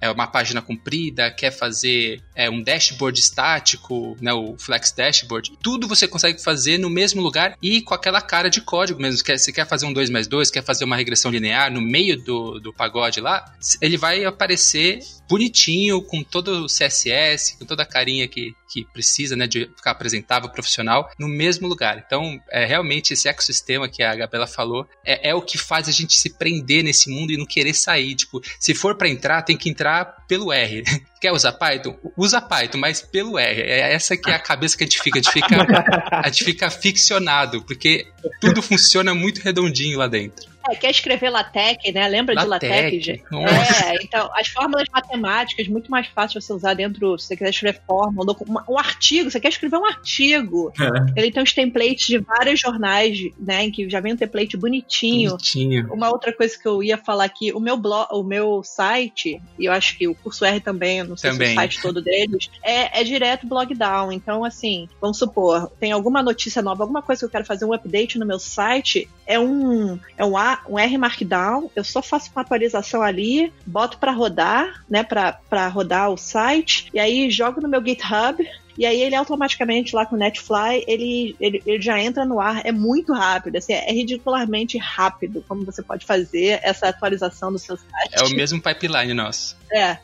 é, uma página comprida, quer fazer é, um dashboard estático, né? O Flex Dashboard, tudo você consegue fazer no mesmo lugar e com aquela cara de código mesmo. Quer, você quer fazer um 2 mais 2, quer fazer uma regressão linear no meio do, do pagode lá, ele vai aparecer bonitinho, com todo o CSS, com toda a carinha que, que precisa, né, de ficar apresentável, profissional, no mesmo lugar. Então, é, realmente, esse ecossistema que a Gabriela falou é, é o que faz a gente se prender nesse mundo e não querer sair. Tipo, se for para entrar, tem que entrar pelo R. Quer usar Python? Usa Python, mas pelo R. É essa que é a cabeça que a gente fica. A gente fica, a gente fica ficcionado, porque tudo funciona muito redondinho lá dentro. É, quer escrever LaTeX, né? Lembra LaTeX. de LaTeX, gente? É, então, as fórmulas matemáticas, muito mais fácil você usar dentro, se você quiser escrever fórmula, um, um artigo, você quer escrever um artigo. É. Ele tem os templates de vários jornais, né, em que já vem um template bonitinho. Bonitinho. Uma outra coisa que eu ia falar aqui, o meu blog, o meu site, e eu acho que o curso R também, não sei também. se o site todo deles, é, é direto blog down. Então, assim, vamos supor, tem alguma notícia nova, alguma coisa que eu quero fazer um update no meu site, é um, é um, A, um R Markdown, eu só faço uma atualização ali, boto para rodar, né, para rodar o site, e aí jogo no meu GitHub, e aí ele automaticamente lá com o Netfly, ele, ele, ele já entra no ar, é muito rápido, assim, é ridicularmente rápido como você pode fazer essa atualização do seu site. É o mesmo pipeline nosso. É.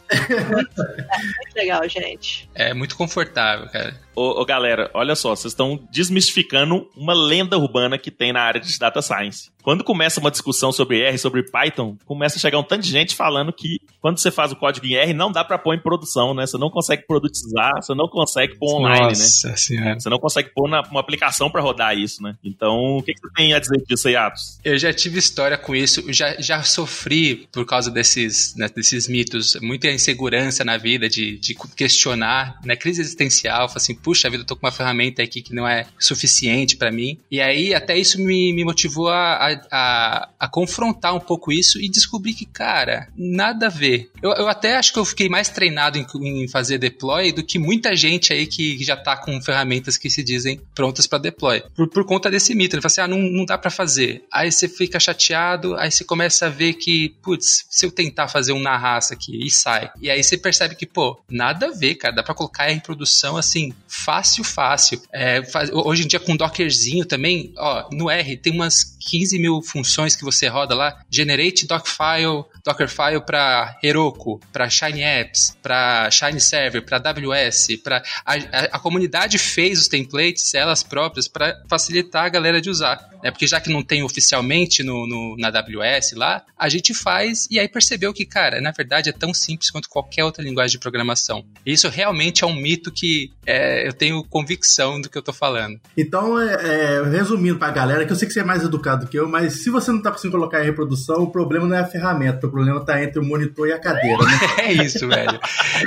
Muito, é muito legal, gente. É muito confortável, cara. Ô, ô, galera, olha só, vocês estão desmistificando uma lenda urbana que tem na área de data science. Quando começa uma discussão sobre R, sobre Python, começa a chegar um tanto de gente falando que quando você faz o código em R, não dá para pôr em produção, né? Você não consegue produtizar, você não consegue pôr online, Nossa né? Senhora. Você não consegue pôr na, uma aplicação para rodar isso, né? Então, o que, que você tem a dizer disso aí, Atos? Eu já tive história com isso, já, já sofri por causa desses, né, desses mitos, muita insegurança na vida de, de questionar, né? Crise existencial, assim, puxa vida, eu tô com uma ferramenta aqui que não é suficiente para mim. E aí até isso me, me motivou a, a, a, confrontar um pouco isso e descobrir que, cara, nada a ver. Eu, eu até acho que eu fiquei mais treinado em, em fazer deploy do que muita gente aí que já tá com ferramentas que se dizem prontas para deploy. Por, por conta desse mito. Ele fala assim, ah, não, não dá para fazer. Aí você fica chateado, aí você começa a ver que, putz, se eu tentar fazer um na raça aqui e sai. E aí você percebe que, pô, nada a ver, cara. Dá pra colocar em produção assim, fácil fácil. É, faz, hoje em dia com Dockerzinho também, ó, no R tem umas 15 mil funções que você roda lá. Generate Docfile, Dockerfile para Heroku, para Shiny Apps, para Shiny Server, para AWS, para a, a, a comunidade fez os templates, elas próprias, para facilitar a galera de usar. Né? Porque já que não tem oficialmente no, no, na AWS lá, a gente faz e aí percebeu que, cara, na verdade é tão simples quanto qualquer outra linguagem de programação. E isso realmente é um mito que é, eu tenho convicção do que eu tô falando. Então, é, é, resumindo pra galera, que eu sei que você é mais educado que eu, mas se você não tá conseguindo colocar em reprodução, o problema não é a ferramenta, o problema tá entre o monitor e a cadeira, né? é isso, velho.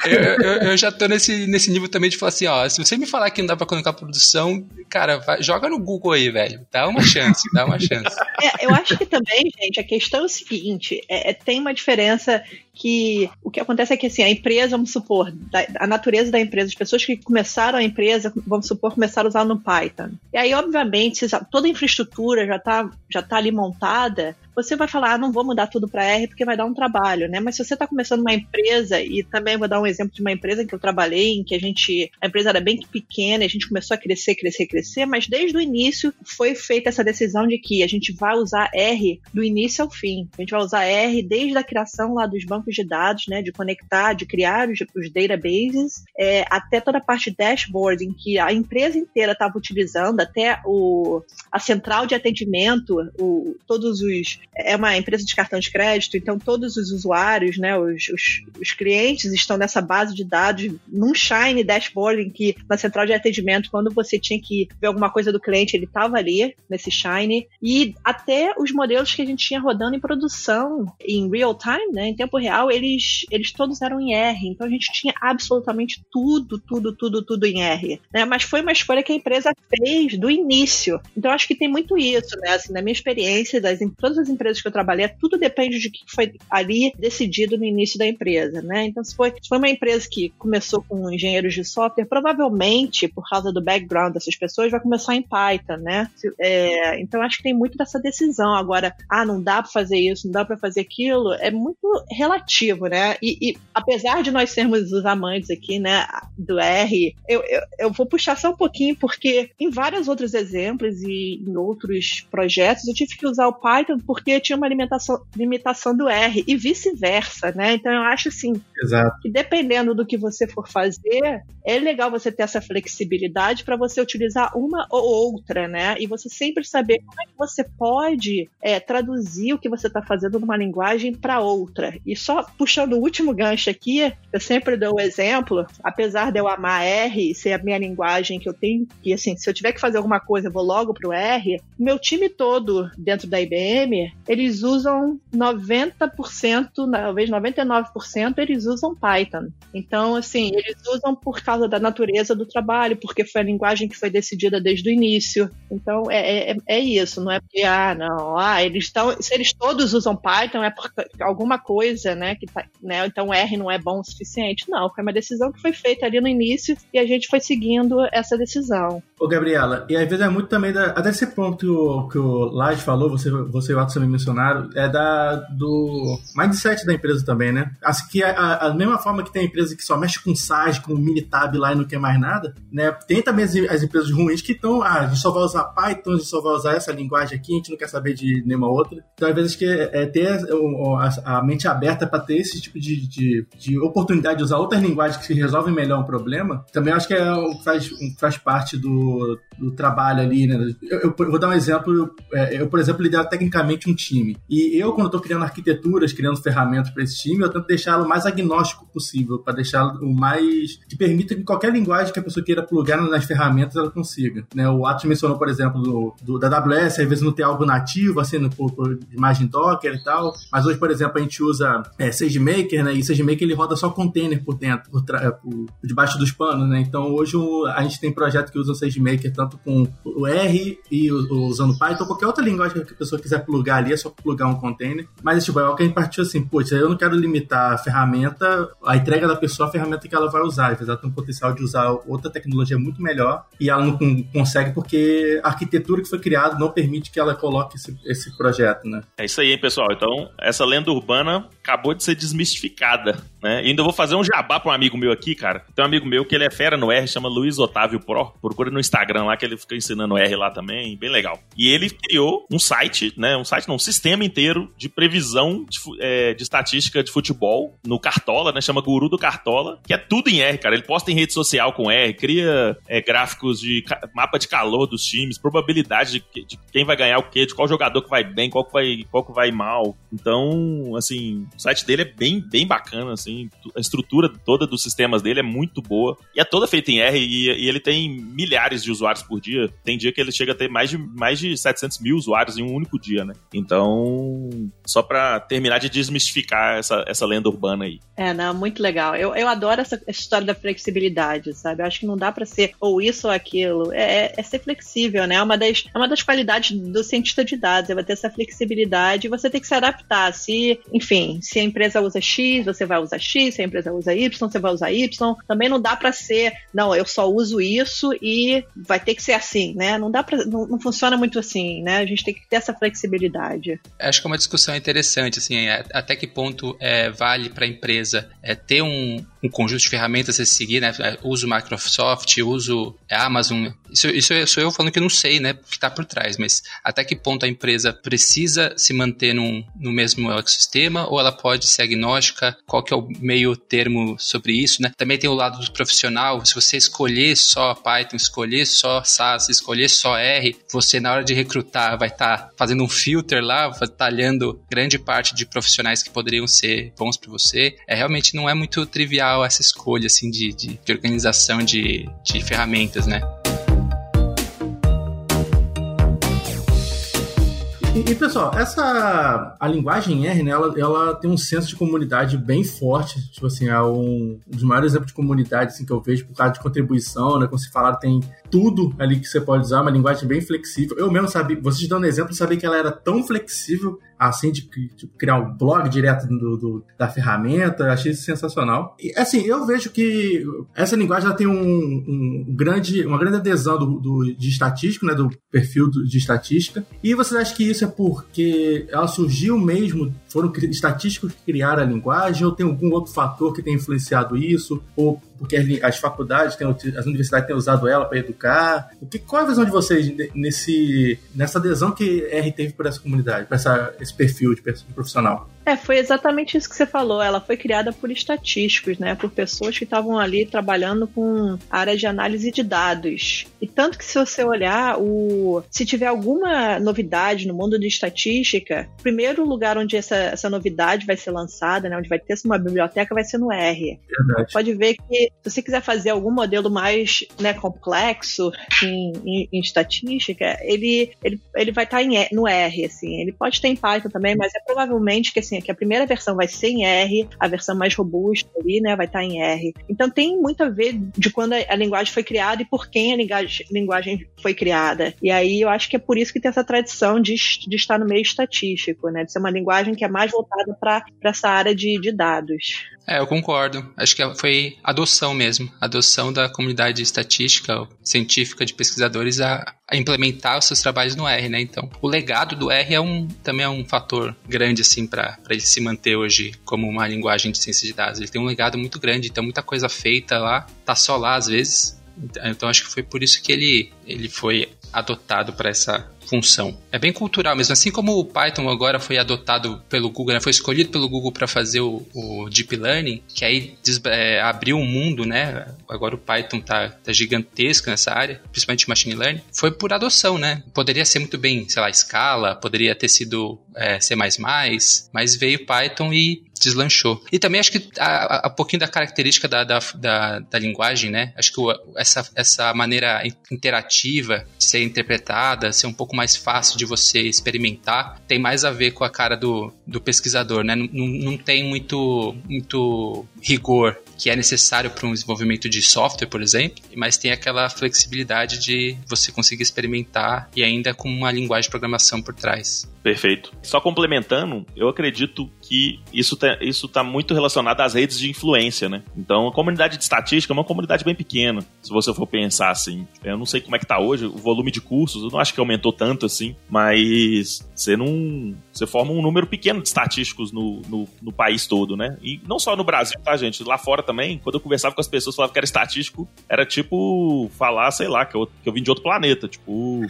Eu, eu, eu, já tô nesse, nesse nível também de falar assim, ó, se você me falar que não dá pra colocar produção, cara, vai, joga no Google aí, velho. Dá uma chance, dá uma chance. É, eu acho que também, gente, a questão é o seguinte, é, é tem uma diferença que o que acontece é que assim, a empresa, vamos supor, da, a natureza da empresa, as pessoas que começaram a empresa, vamos supor, começaram a usar no Python. E aí, obviamente, toda a infraestrutura já está já tá ali montada, você vai falar, ah, não vou mudar tudo para R porque vai dar um trabalho, né? Mas se você está começando uma empresa, e também vou dar um exemplo de uma empresa em que eu trabalhei, em que a gente, a empresa era bem pequena, a gente começou a crescer, crescer, crescer, mas desde o início foi feita essa decisão de que a gente vai usar R do início ao fim. A gente vai usar R desde a criação lá dos bancos de dados, né? De conectar, de criar os, os databases, é, até toda a parte dashboard, em que a empresa inteira estava utilizando, até o, a central de atendimento, o, todos os é uma empresa de cartão de crédito, então todos os usuários, né, os, os, os, clientes estão nessa base de dados, num Shine dashboard, em que na central de atendimento, quando você tinha que ver alguma coisa do cliente, ele estava ali, nesse Shine, e até os modelos que a gente tinha rodando em produção, em real time, né, em tempo real, eles, eles todos eram em R, então a gente tinha absolutamente tudo, tudo, tudo, tudo em R, né, mas foi uma escolha que a empresa fez do início, então acho que tem muito isso, né, assim, na minha experiência, das, em todas as empresas que eu trabalhei, tudo depende de que foi ali decidido no início da empresa, né? Então, se foi, se foi uma empresa que começou com engenheiros de software, provavelmente, por causa do background dessas pessoas, vai começar em Python, né? É, então, acho que tem muito dessa decisão. Agora, ah, não dá para fazer isso, não dá para fazer aquilo, é muito relativo, né? E, e, apesar de nós sermos os amantes aqui, né, do R, eu, eu, eu vou puxar só um pouquinho, porque em vários outros exemplos e em outros projetos, eu tive que usar o Python porque porque tinha uma limitação, limitação do R e vice-versa, né? Então eu acho assim Exato. que dependendo do que você for fazer, é legal você ter essa flexibilidade para você utilizar uma ou outra, né? E você sempre saber como é que você pode é, traduzir o que você está fazendo numa linguagem para outra. E só puxando o último gancho aqui, eu sempre dou o exemplo, apesar de eu amar R e ser a minha linguagem que eu tenho, que assim, se eu tiver que fazer alguma coisa, eu vou logo pro R, meu time todo dentro da IBM eles usam 90%, talvez 99%, eles usam Python. Então, assim, eles usam por causa da natureza do trabalho, porque foi a linguagem que foi decidida desde o início. Então, é, é, é isso, não é porque, ah, não, ah, eles estão, se eles todos usam Python, é por alguma coisa, né, que tá, né, então R não é bom o suficiente. Não, foi uma decisão que foi feita ali no início e a gente foi seguindo essa decisão. Ô, Gabriela, e às vezes é muito também da, até esse ponto que o, que o Lage falou, você, você e o Watson me mencionaram, é da, do mindset da empresa também, né? Assim que a, a, mesma forma que tem empresa que só mexe com SaaS, com Minitab lá e não quer mais nada, né? Tem também as, as empresas ruins que estão, ah, a gente só vai usar Python, a gente só vai usar essa linguagem aqui, a gente não quer saber de nenhuma outra. Então, às vezes, que é, é ter a, a, mente aberta para ter esse tipo de, de, de, oportunidade de usar outras linguagens que resolvem melhor um problema, também acho que é o que faz, faz parte do, do trabalho ali, né? Eu, eu, vou dar um exemplo, é, eu, por exemplo, lidero tecnicamente um time. E eu, quando estou criando arquiteturas, criando ferramentas para esse time, eu tento deixá-lo mais agnóstico possível, para deixá-lo o mais. que permita que qualquer linguagem que a pessoa queira plugar nas ferramentas ela consiga. Né? O Atos mencionou, por exemplo, do, do, da AWS, às vezes não tem algo nativo, assim, no, por, por imagem Docker e tal, mas hoje, por exemplo, a gente usa é, SageMaker, né? E SageMaker ele roda só container por dentro, por, por, por debaixo dos panos, né? Então hoje o, a gente tem projeto que usa o SageMaker tanto com o R e usando Python, qualquer outra linguagem que a pessoa quiser plugar ali, é só plugar um container. Mas, tipo, é algo que a gente partiu assim, pô, eu não quero limitar a ferramenta, a entrega da pessoa, a ferramenta que ela vai usar. Vezes ela tem um potencial de usar outra tecnologia muito melhor e ela não consegue porque a arquitetura que foi criada não permite que ela coloque esse, esse projeto, né? É isso aí, hein, pessoal. Então, essa lenda urbana acabou de ser desmistificada né? E ainda vou fazer um jabá para um amigo meu aqui, cara. Tem um amigo meu que ele é fera no R, chama Luiz Otávio Pro. Procura no Instagram lá que ele fica ensinando R lá também, bem legal. E ele criou um site, né? Um site, não, um sistema inteiro de previsão de, é, de estatística de futebol no Cartola, né? Chama Guru do Cartola, que é tudo em R, cara. Ele posta em rede social com R, cria é, gráficos de mapa de calor dos times, probabilidade de, de, quem vai ganhar o quê, de qual jogador que vai bem, qual que vai, qual que vai mal. Então, assim, o site dele é bem, bem bacana, assim. A estrutura toda dos sistemas dele é muito boa. E é toda feita em R e, e ele tem milhares de usuários por dia. Tem dia que ele chega a ter mais de, mais de 700 mil usuários em um único dia, né? Então, só para terminar de desmistificar essa, essa lenda urbana aí. É, não, muito legal. Eu, eu adoro essa história da flexibilidade, sabe? Eu acho que não dá para ser ou isso ou aquilo. É, é, é, ser flexível, né? É uma, das, é uma das qualidades do cientista de dados. É ter essa flexibilidade e você tem que se adaptar. Se, enfim, se a empresa usa X, você vai usar X. Se a empresa usa Y, você vai usar Y. Também não dá para ser, não, eu só uso isso e vai ter que ser assim, né? Não dá para, não, não funciona muito assim, né? A gente tem que ter essa flexibilidade. Acho que é uma discussão interessante, assim, é, até que ponto é, vale para a empresa é, ter um, um conjunto de ferramentas a seguir, né? É, uso Microsoft, uso Amazon. Isso, isso sou eu falando que não sei, né? O que está por trás, mas até que ponto a empresa precisa se manter num, no mesmo ecossistema ou ela pode ser agnóstica? Qual que é o meio termo sobre isso, né? Também tem o lado do profissional. Se você escolher só Python, escolher só SAS, escolher só R, você na hora de recrutar vai estar tá fazendo um filter lá, talhando grande parte de profissionais que poderiam ser bons para você. É realmente não é muito trivial essa escolha assim de, de, de organização de, de ferramentas, né? E, e, pessoal, essa a linguagem R, né, ela, ela tem um senso de comunidade bem forte. Tipo assim, é um, um dos maiores exemplos de comunidade assim, que eu vejo por causa de contribuição, né? Como se falaram, tem tudo ali que você pode usar, uma linguagem bem flexível. Eu mesmo sabia, vocês dando exemplo, sabia que ela era tão flexível assim, de, de criar um blog direto do, do, da ferramenta, achei isso sensacional. E assim, eu vejo que essa linguagem ela tem um, um grande, uma grande adesão do, do, de estatístico, né, do perfil de estatística. E vocês acham que isso é porque ela surgiu mesmo, foram estatísticos que criaram a linguagem, ou tem algum outro fator que tem influenciado isso, ou porque as faculdades, têm, as universidades têm usado ela para educar. O que, qual é a visão de vocês nesse, nessa adesão que R teve por essa comunidade, para esse perfil de profissional? É, foi exatamente isso que você falou. Ela foi criada por estatísticos, né? Por pessoas que estavam ali trabalhando com área de análise de dados. E tanto que se você olhar, o... se tiver alguma novidade no mundo de estatística, o primeiro lugar onde essa, essa novidade vai ser lançada, né? Onde vai ter uma biblioteca, vai ser no R. Verdade. Pode ver que se você quiser fazer algum modelo mais né, complexo em, em, em estatística, ele, ele, ele vai estar em, no R, assim. Ele pode ter em Python também, mas é provavelmente que assim, assim, que a primeira versão vai ser em R, a versão mais robusta ali, né, vai estar em R. Então tem muito a ver de quando a, a linguagem foi criada e por quem a linguagem, linguagem foi criada. E aí eu acho que é por isso que tem essa tradição de, de estar no meio estatístico, né, de ser uma linguagem que é mais voltada para essa área de, de dados. É, eu concordo. Acho que foi adoção mesmo, adoção da comunidade estatística, científica de pesquisadores a, a, implementar os seus trabalhos no R, né? Então, o legado do R é um, também é um fator grande assim para ele se manter hoje como uma linguagem de ciência de dados. Ele tem um legado muito grande, então muita coisa feita lá, tá só lá às vezes. Então acho que foi por isso que ele, ele foi adotado para essa função. É bem cultural mesmo, assim como o Python agora foi adotado pelo Google, né? foi escolhido pelo Google para fazer o, o, Deep Learning, que aí é, abriu um mundo, né? Agora o Python tá, tá, gigantesco nessa área, principalmente Machine Learning. Foi por adoção, né? Poderia ser muito bem, sei lá, Scala, poderia ter sido é, C++, mas veio Python e deslanchou. E também acho que a, a, pouquinho da característica da, da, da, da linguagem, né? Acho que o, essa, essa maneira interativa de ser interpretada, ser um pouco mais fácil de você experimentar, tem mais a ver com a cara do, do pesquisador, né? Não, não tem muito, muito rigor que é necessário para um desenvolvimento de software, por exemplo, mas tem aquela flexibilidade de você conseguir experimentar e ainda com uma linguagem de programação por trás. Perfeito. Só complementando, eu acredito que isso tá, isso tá muito relacionado às redes de influência, né? Então, a comunidade de estatística é uma comunidade bem pequena, se você for pensar assim. Eu não sei como é que tá hoje, o volume de cursos, eu não acho que aumentou tanto assim, mas você não. Você forma um número pequeno de estatísticos no, no, no país todo, né? E não só no Brasil, tá, gente? Lá fora também, quando eu conversava com as pessoas, falava que era estatístico, era tipo falar, sei lá, que eu, que eu vim de outro planeta. Tipo,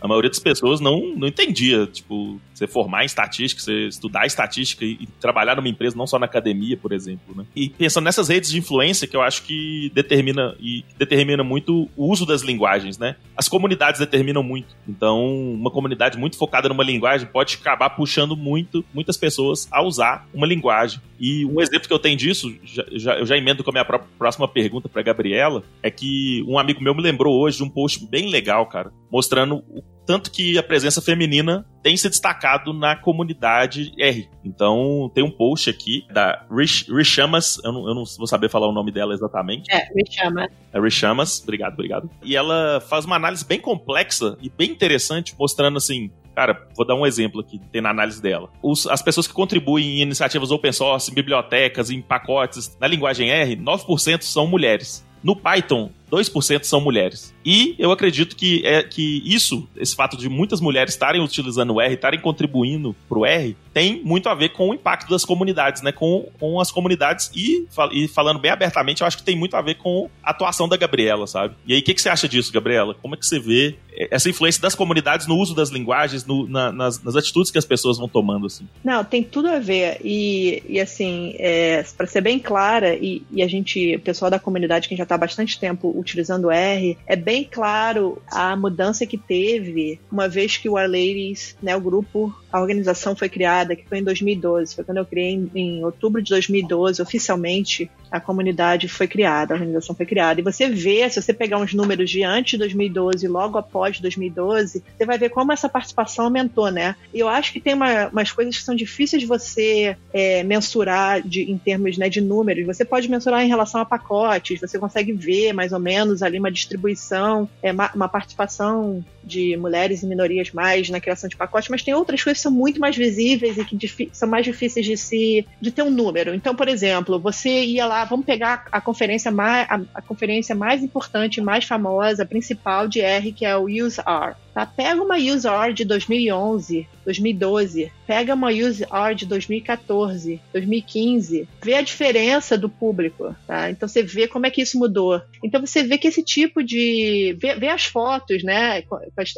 a maioria das pessoas não, não entendia. Tipo, você formar em estatística, você estudar estatística e, e, trabalhar numa empresa, não só na academia, por exemplo, né? E pensando nessas redes de influência que eu acho que determina e determina muito o uso das linguagens, né? As comunidades determinam muito. Então, uma comunidade muito focada numa linguagem pode acabar puxando muito, muitas pessoas a usar uma linguagem. E um exemplo que eu tenho disso, já, já, eu já emendo com a minha próxima pergunta para Gabriela, é que um amigo meu me lembrou hoje de um post bem legal, cara, mostrando o tanto que a presença feminina tem se destacado na comunidade R. Então, tem um post aqui da Rich, Richamas, eu não, eu não vou saber falar o nome dela exatamente. É, Richamas. É Richamas, obrigado, obrigado. E ela faz uma análise bem complexa e bem interessante, mostrando assim, Cara, vou dar um exemplo aqui, tem na análise dela. Os, as pessoas que contribuem em iniciativas open source, em bibliotecas, em pacotes, na linguagem R, 9% são mulheres. No Python, 2% são mulheres. E eu acredito que, é, que isso, esse fato de muitas mulheres estarem utilizando o R, estarem contribuindo para o R, tem muito a ver com o impacto das comunidades, né? Com, com as comunidades e, e falando bem abertamente, eu acho que tem muito a ver com a atuação da Gabriela, sabe? E aí, o que, que você acha disso, Gabriela? Como é que você vê essa influência das comunidades no uso das linguagens, no, na, nas, nas, atitudes que as pessoas vão tomando, assim? Não, tem tudo a ver. E, e assim, é, para ser bem clara, e, e, a gente, o pessoal da comunidade que já está há bastante tempo utilizando R, é bem claro a mudança que teve uma vez que o Our Ladies, né, o grupo, a organização foi criada, que foi em 2012. Foi quando eu criei em, em outubro de 2012, oficialmente, a comunidade foi criada, a organização foi criada. E você vê, se você pegar uns números de antes de 2012 e logo após 2012, você vai ver como essa participação aumentou, né? E eu acho que tem uma, umas coisas que são difíceis de você é, mensurar de, em termos né, de números. Você pode mensurar em relação a pacotes, você consegue ver mais ou menos ali uma distribuição, é, uma, uma participação de mulheres e minorias mais na criação de pacotes, mas tem outras coisas que são muito mais visíveis e que são mais difíceis de se de ter um número. Então, por exemplo, você ia lá, vamos pegar a conferência mais a, a conferência mais importante, mais famosa, principal de R, que é o UseR. Tá? Pega uma UseR de 2011, 2012, pega uma UseR de 2014, 2015, vê a diferença do público, tá? Então você vê como é que isso mudou. Então você vê que esse tipo de vê, vê as fotos, né?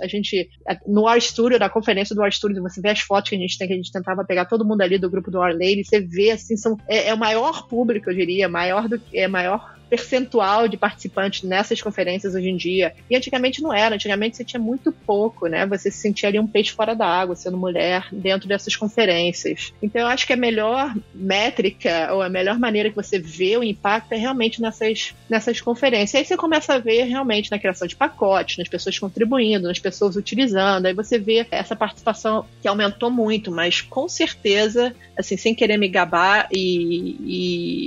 A gente no War Studio, da conferência do War Studio, você vê as fotos que a gente tem, que a gente tentava pegar todo mundo ali do grupo do War Lady, você vê assim, são é, é o maior público, eu diria, maior do é maior percentual de participantes nessas conferências hoje em dia. E antigamente não era, antigamente você tinha muito pouco, né? Você se sentia ali um peixe fora da água, sendo mulher dentro dessas conferências. Então eu acho que a melhor métrica ou a melhor maneira que você vê o impacto é realmente nessas, nessas conferências. Aí você começa a ver realmente na criação de pacotes, nas pessoas contribuindo, nas pessoas utilizando. Aí você vê essa participação que aumentou muito, mas com certeza, assim, sem querer me gabar, e,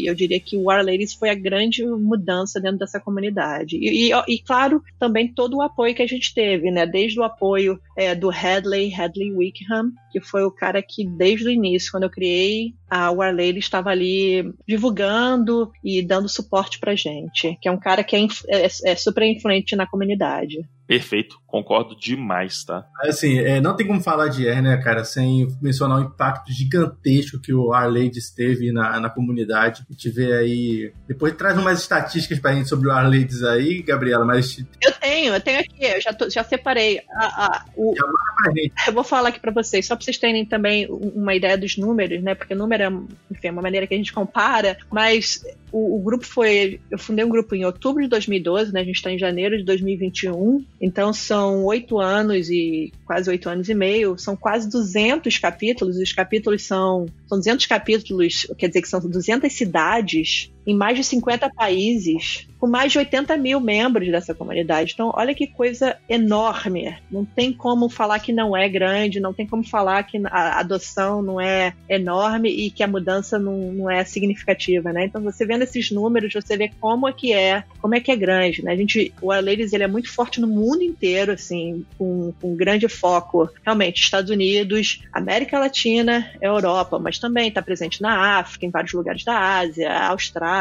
e eu diria que o War Ladies foi a grande mudança dentro dessa comunidade. E, e, e, claro, também todo o apoio que a gente teve, né? Desde o apoio é, do Hadley, Hadley Wickham, que foi o cara que desde o início, quando eu criei a War Lady, estava ali divulgando e dando suporte pra gente, que é um cara que é, é, é super influente na comunidade. Perfeito, concordo demais, tá? Assim, é, não tem como falar de R, né, cara, sem mencionar o impacto gigantesco que o Arlades teve na, na comunidade. A gente vê aí. Depois traz umas estatísticas pra gente sobre o Arlades aí, Gabriela, mas. Eu tenho, eu tenho aqui, eu já, tô, já separei. A, a, o... Eu vou falar aqui pra vocês, só pra vocês terem também uma ideia dos números, né? Porque número é, enfim, é uma maneira que a gente compara, mas o, o, grupo foi. Eu fundei um grupo em outubro de 2012, né? A gente está em janeiro de 2021. Então são oito anos e quase oito anos e meio. São quase 200 capítulos. Os capítulos são. São 200 capítulos, quer dizer que são 200 cidades em mais de 50 países, com mais de 80 mil membros dessa comunidade. Então, olha que coisa enorme. Não tem como falar que não é grande, não tem como falar que a adoção não é enorme e que a mudança não, não é significativa, né? Então, você vendo esses números, você vê como é que é, como é que é grande, né? A gente, o Ladies, ele é muito forte no mundo inteiro, assim, com, com grande foco, realmente, Estados Unidos, América Latina, Europa, mas também está presente na África, em vários lugares da Ásia, Austrália,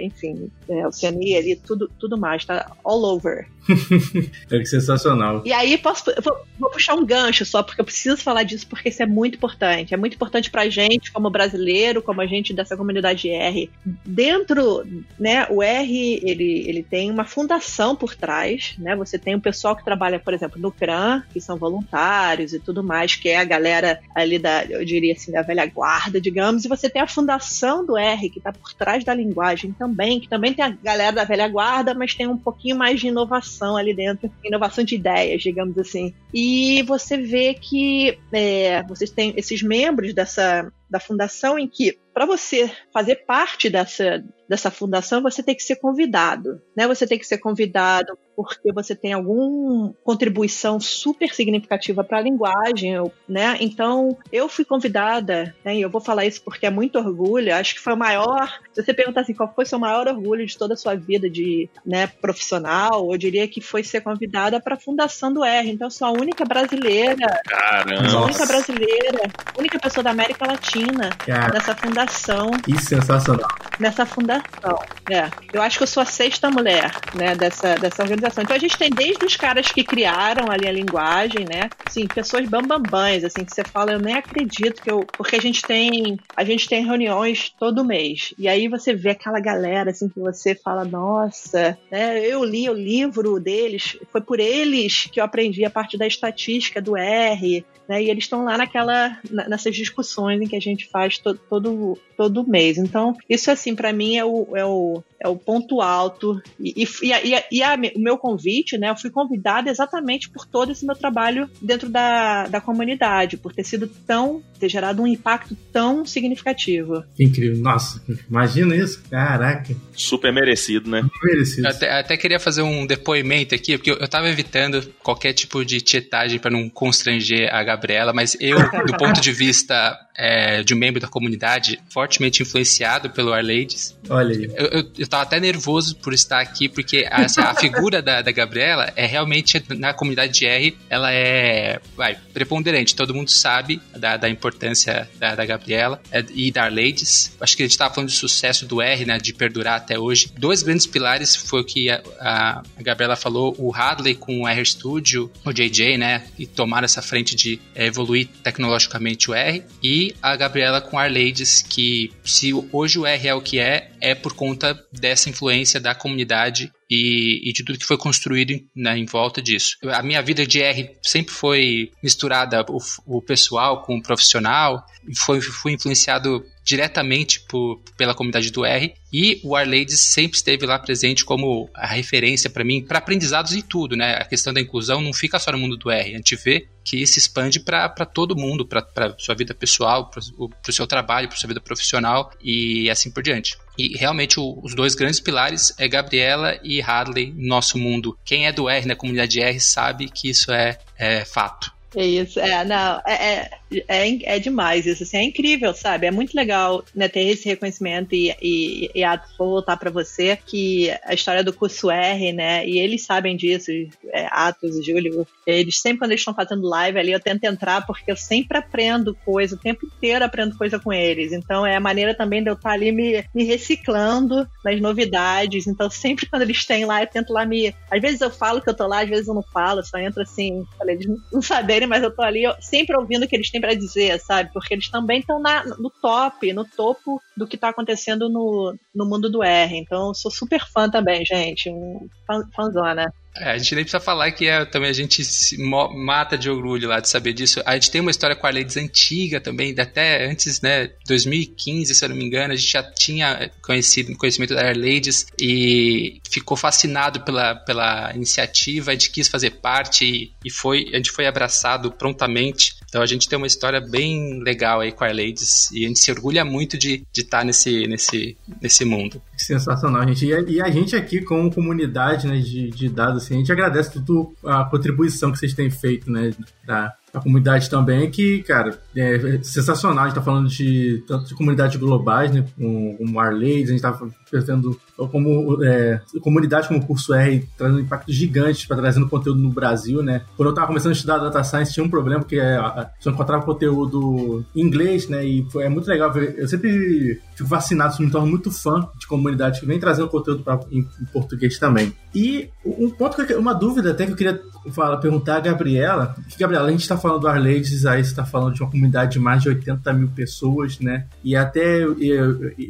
enfim, é, Oceania, ali, tudo, tudo mais, tá all over. é que sensacional. E aí, posso, vou, vou, puxar um gancho só, porque eu preciso falar disso, porque isso é muito importante. É muito importante pra gente, como brasileiro, como a gente dessa comunidade R. Dentro, né, o R, ele, ele tem uma fundação por trás, né? Você tem um pessoal que trabalha, por exemplo, no CRAN, que são voluntários e tudo mais, que é a galera ali da, eu diria assim, da velha guarda, digamos, e você tem a fundação do R, que está por trás da linguagem também, que também tem a galera da velha guarda, mas tem um pouquinho mais de inovação ali dentro, inovação de ideias, digamos assim. E você vê que é, vocês têm esses membros dessa da fundação em que para você fazer parte dessa, dessa fundação, você tem que ser convidado, né? Você tem que ser convidado porque você tem alguma contribuição super significativa para a linguagem, né? Então, eu fui convidada, né? E eu vou falar isso porque é muito orgulho. Acho que foi o maior. Se você perguntar assim, qual foi o seu maior orgulho de toda a sua vida de, né, profissional, eu diria que foi ser convidada para a fundação do R. Então, eu sou a única brasileira, Caramba. a única brasileira, única pessoa da América Latina Cara. nessa fundação. Que sensacional. Nessa fundação. É. Eu acho que eu sou a sexta mulher, né, dessa, dessa organização. Então a gente tem desde os caras que criaram ali a linguagem, né? Assim, pessoas bambambãs, assim, que você fala, eu nem acredito que eu. Porque a gente tem. A gente tem reuniões todo mês. E aí você vê aquela galera, assim, que você fala, nossa, né? Eu li o livro deles, foi por eles que eu aprendi a parte da estatística do R, né? E eles estão lá naquela, nessas discussões em que a gente faz to, todo, todo mês. Então, isso assim, para mim é o, é, o, é o ponto alto. E, e, e, e a, o meu convite, né? Eu fui convidada exatamente por todo esse meu trabalho dentro da, da comunidade, por ter sido tão, ter gerado um impacto tão significativo. Incrível. Nossa, imagina isso. Caraca. Super merecido, né? Merecido. Até, até, queria fazer um depoimento aqui, porque eu, eu tava evitando qualquer tipo de tietagem para não constranger a Gabriela, mas eu, do ponto de vista é, de um membro da comunidade, fortemente influenciado pelo Arlades. Olha aí. Eu, eu, eu tava até nervoso por estar aqui, porque essa, a figura da, da Gabriela é realmente, na comunidade de R, ela é vai, preponderante. Todo mundo sabe da, da importância da, da Gabriela é, e da Arlades. Acho que a gente tava falando do sucesso do R, né, de perdurar até hoje. Dois grandes pilares foi o que a, a, a Gabriela falou, o Hadley com o R Studio, o JJ, né, e tomar essa frente de é, evoluir tecnologicamente o R, e a Gabriela com Arlades, que se hoje o R é o que é, é por conta dessa influência da comunidade e, e, de tudo que foi construído né, em volta disso. A minha vida de R sempre foi misturada o, o pessoal com o profissional, foi, fui influenciado diretamente por, pela comunidade do R e o Arlades sempre esteve lá presente como a referência para mim para aprendizados em tudo, né? A questão da inclusão não fica só no mundo do R, a gente vê que se expande para todo mundo, para sua vida pessoal, para o seu trabalho, para sua vida profissional e assim por diante. E realmente o, os dois grandes pilares é Gabriela e Hadley no nosso mundo. Quem é do R na comunidade R sabe que isso é, é fato. É isso, é, não, é, é é, é demais isso, assim, é incrível, sabe? É muito legal né, ter esse reconhecimento e, e, e a voltar para você que a história do curso R, né? E eles sabem disso, é, Atos e Júlio, eles sempre quando eles estão fazendo live ali, eu tento entrar porque eu sempre aprendo coisa, o tempo inteiro aprendo coisa com eles. Então é a maneira também de eu estar ali me, me reciclando nas novidades. Então sempre quando eles têm lá, eu tento lá me. Às vezes eu falo que eu tô lá, às vezes eu não falo, só entro assim, falei, eles não saberem, mas eu tô ali eu, sempre ouvindo que eles têm para dizer, sabe? Porque eles também estão no top, no topo do que está acontecendo no, no mundo do R. Então, sou super fã também, gente. Um fã, fãzona. É, a gente nem precisa falar que é, também a gente se mata de orgulho lá de saber disso. A gente tem uma história com a Arleides antiga também, até antes, né, 2015, se eu não me engano, a gente já tinha conhecido, conhecimento da Arleides e ficou fascinado pela, pela iniciativa, a gente quis fazer parte e, e foi, a gente foi abraçado prontamente. Então a gente tem uma história bem legal aí com a Arleides e a gente se orgulha muito de estar nesse, nesse, nesse mundo. Sensacional, gente. E a, e a gente aqui, como comunidade né, de, de dados, assim, a gente agradece tudo a contribuição que vocês têm feito, né? Da, a comunidade também, que, cara, é sensacional. A gente tá falando de tanto de comunidades globais, né? Com, com Marley, a gente tá pensando como é, comunidade como o curso R trazendo impactos gigantes para trazendo conteúdo no Brasil, né? Quando eu tava começando a estudar data science, tinha um problema, porque é, só encontrava conteúdo em inglês, né? E foi, é muito legal ver. Eu sempre fico vacinado, me torno muito fã de comunidade que vem trazendo conteúdo pra, em, em português também. E um ponto, que, uma dúvida até que eu queria falar, perguntar a Gabriela, que, Gabriela, a gente está falando do Arlades, aí você está falando de uma comunidade de mais de 80 mil pessoas, né? E até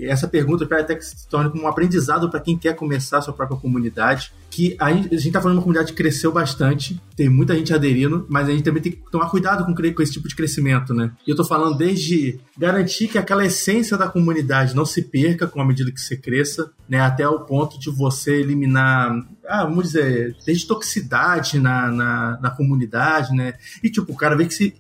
essa pergunta até que se torne como um aprendizado para quem quer começar a sua própria comunidade, que a gente, a gente tá falando de uma comunidade que cresceu bastante, tem muita gente aderindo, mas a gente também tem que tomar cuidado com, com esse tipo de crescimento, né? E eu tô falando desde garantir que aquela essência da comunidade não se perca com a medida que você cresça, né? Até o ponto de você eliminar ah, vamos dizer, desde toxicidade na, na, na, comunidade, né? E, tipo, o cara vê que se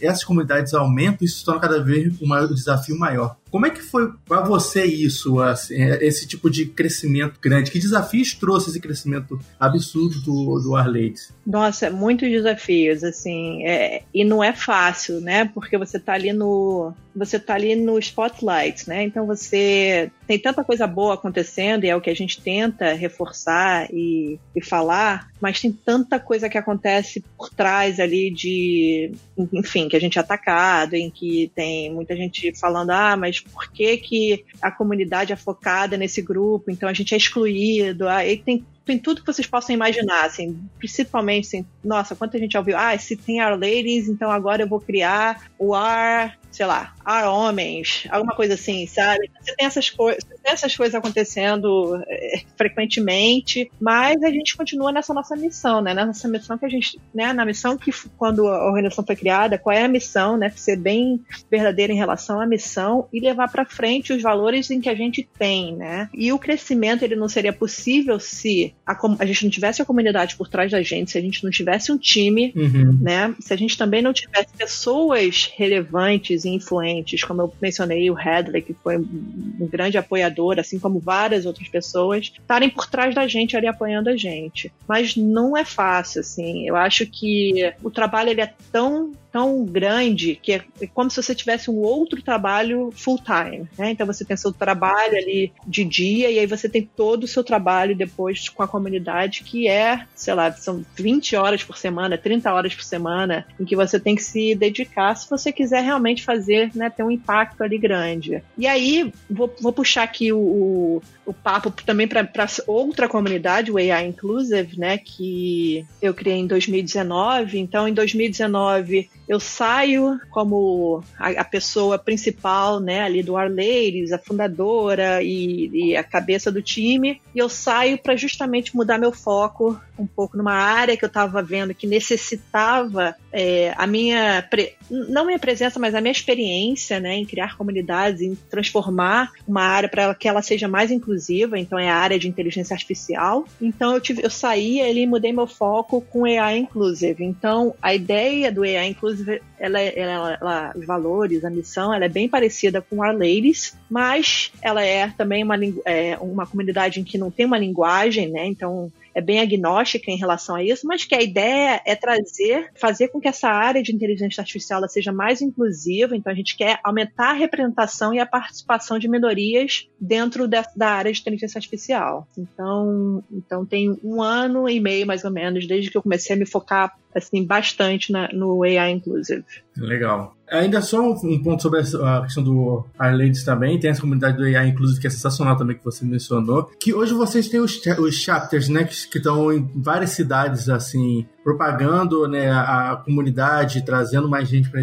essas comunidades aumentam, isso torna cada vez um desafio maior. Como é que foi para você isso, assim, é, esse tipo de crescimento grande? Que desafios trouxe esse crescimento absurdo do, do Arleides? Nossa, muitos desafios, assim, é, e não é fácil, né? Porque você tá ali no você tá ali no spotlight, né? Então você tem tanta coisa boa acontecendo e é o que a gente tenta reforçar e, e falar, mas tem tanta coisa que acontece por trás ali de, enfim, que a gente é atacado, em que tem muita gente falando, ah, mas por que, que a comunidade é focada nesse grupo, então a gente é excluído, ah, e tem tem tudo que vocês possam imaginar, assim, principalmente, assim, nossa, quanta gente já ouviu, ah, se tem Our Ladies, então agora eu vou criar o Ar sei lá, a homens, alguma coisa assim, sabe? Você tem essas, co essas coisas acontecendo é, frequentemente, mas a gente continua nessa nossa missão, né? Nessa missão que a gente, né? Na missão que quando a organização foi criada, qual é a missão, né? Ser bem verdadeira em relação à missão e levar para frente os valores em que a gente tem, né? E o crescimento ele não seria possível se a, a gente não tivesse a comunidade por trás da gente, se a gente não tivesse um time, uhum. né? Se a gente também não tivesse pessoas relevantes e influentes, como eu mencionei o Hadley, que foi um grande apoiador, assim como várias outras pessoas, estarem por trás da gente ali apoiando a gente. Mas não é fácil, assim. Eu acho que o trabalho ele é tão tão grande que é como se você tivesse um outro trabalho full time, né? Então você tem seu trabalho ali de dia e aí você tem todo o seu trabalho depois com a comunidade que é, sei lá, são 20 horas por semana, 30 horas por semana em que você tem que se dedicar se você quiser realmente fazer, né, ter um impacto ali grande. E aí vou, vou puxar aqui o, o, o papo também para outra comunidade, o AI Inclusive, né, que eu criei em 2019. Então, em 2019 eu saio como a, a, pessoa principal, né, ali do Arleiros, a fundadora e, e, a cabeça do time, e eu saio para justamente mudar meu foco um pouco numa área que eu estava vendo que necessitava é, a minha, não minha presença, mas a minha experiência, né, em criar comunidades, em transformar uma área para que ela seja mais inclusiva, então é a área de inteligência artificial. Então eu, tive, eu saí ali e mudei meu foco com AI Inclusive. Então a ideia do AI Inclusive ela, ela, ela, os valores, a missão, ela é bem parecida com Our Ladies, mas ela é também uma, é, uma comunidade em que não tem uma linguagem, né? Então é bem agnóstica em relação a isso, mas que a ideia é trazer, fazer com que essa área de inteligência artificial seja mais inclusiva. Então a gente quer aumentar a representação e a participação de minorias dentro da, da área de inteligência artificial. Então, então tem um ano e meio mais ou menos desde que eu comecei a me focar assim bastante na, no AI inclusive. Legal. Ainda só um ponto sobre a questão do Arlades também, tem essa comunidade do AI, inclusive, que é sensacional também, que você mencionou, que hoje vocês têm os, os chapters, né, que, estão em várias cidades, assim, propagando né, a, comunidade, trazendo mais gente para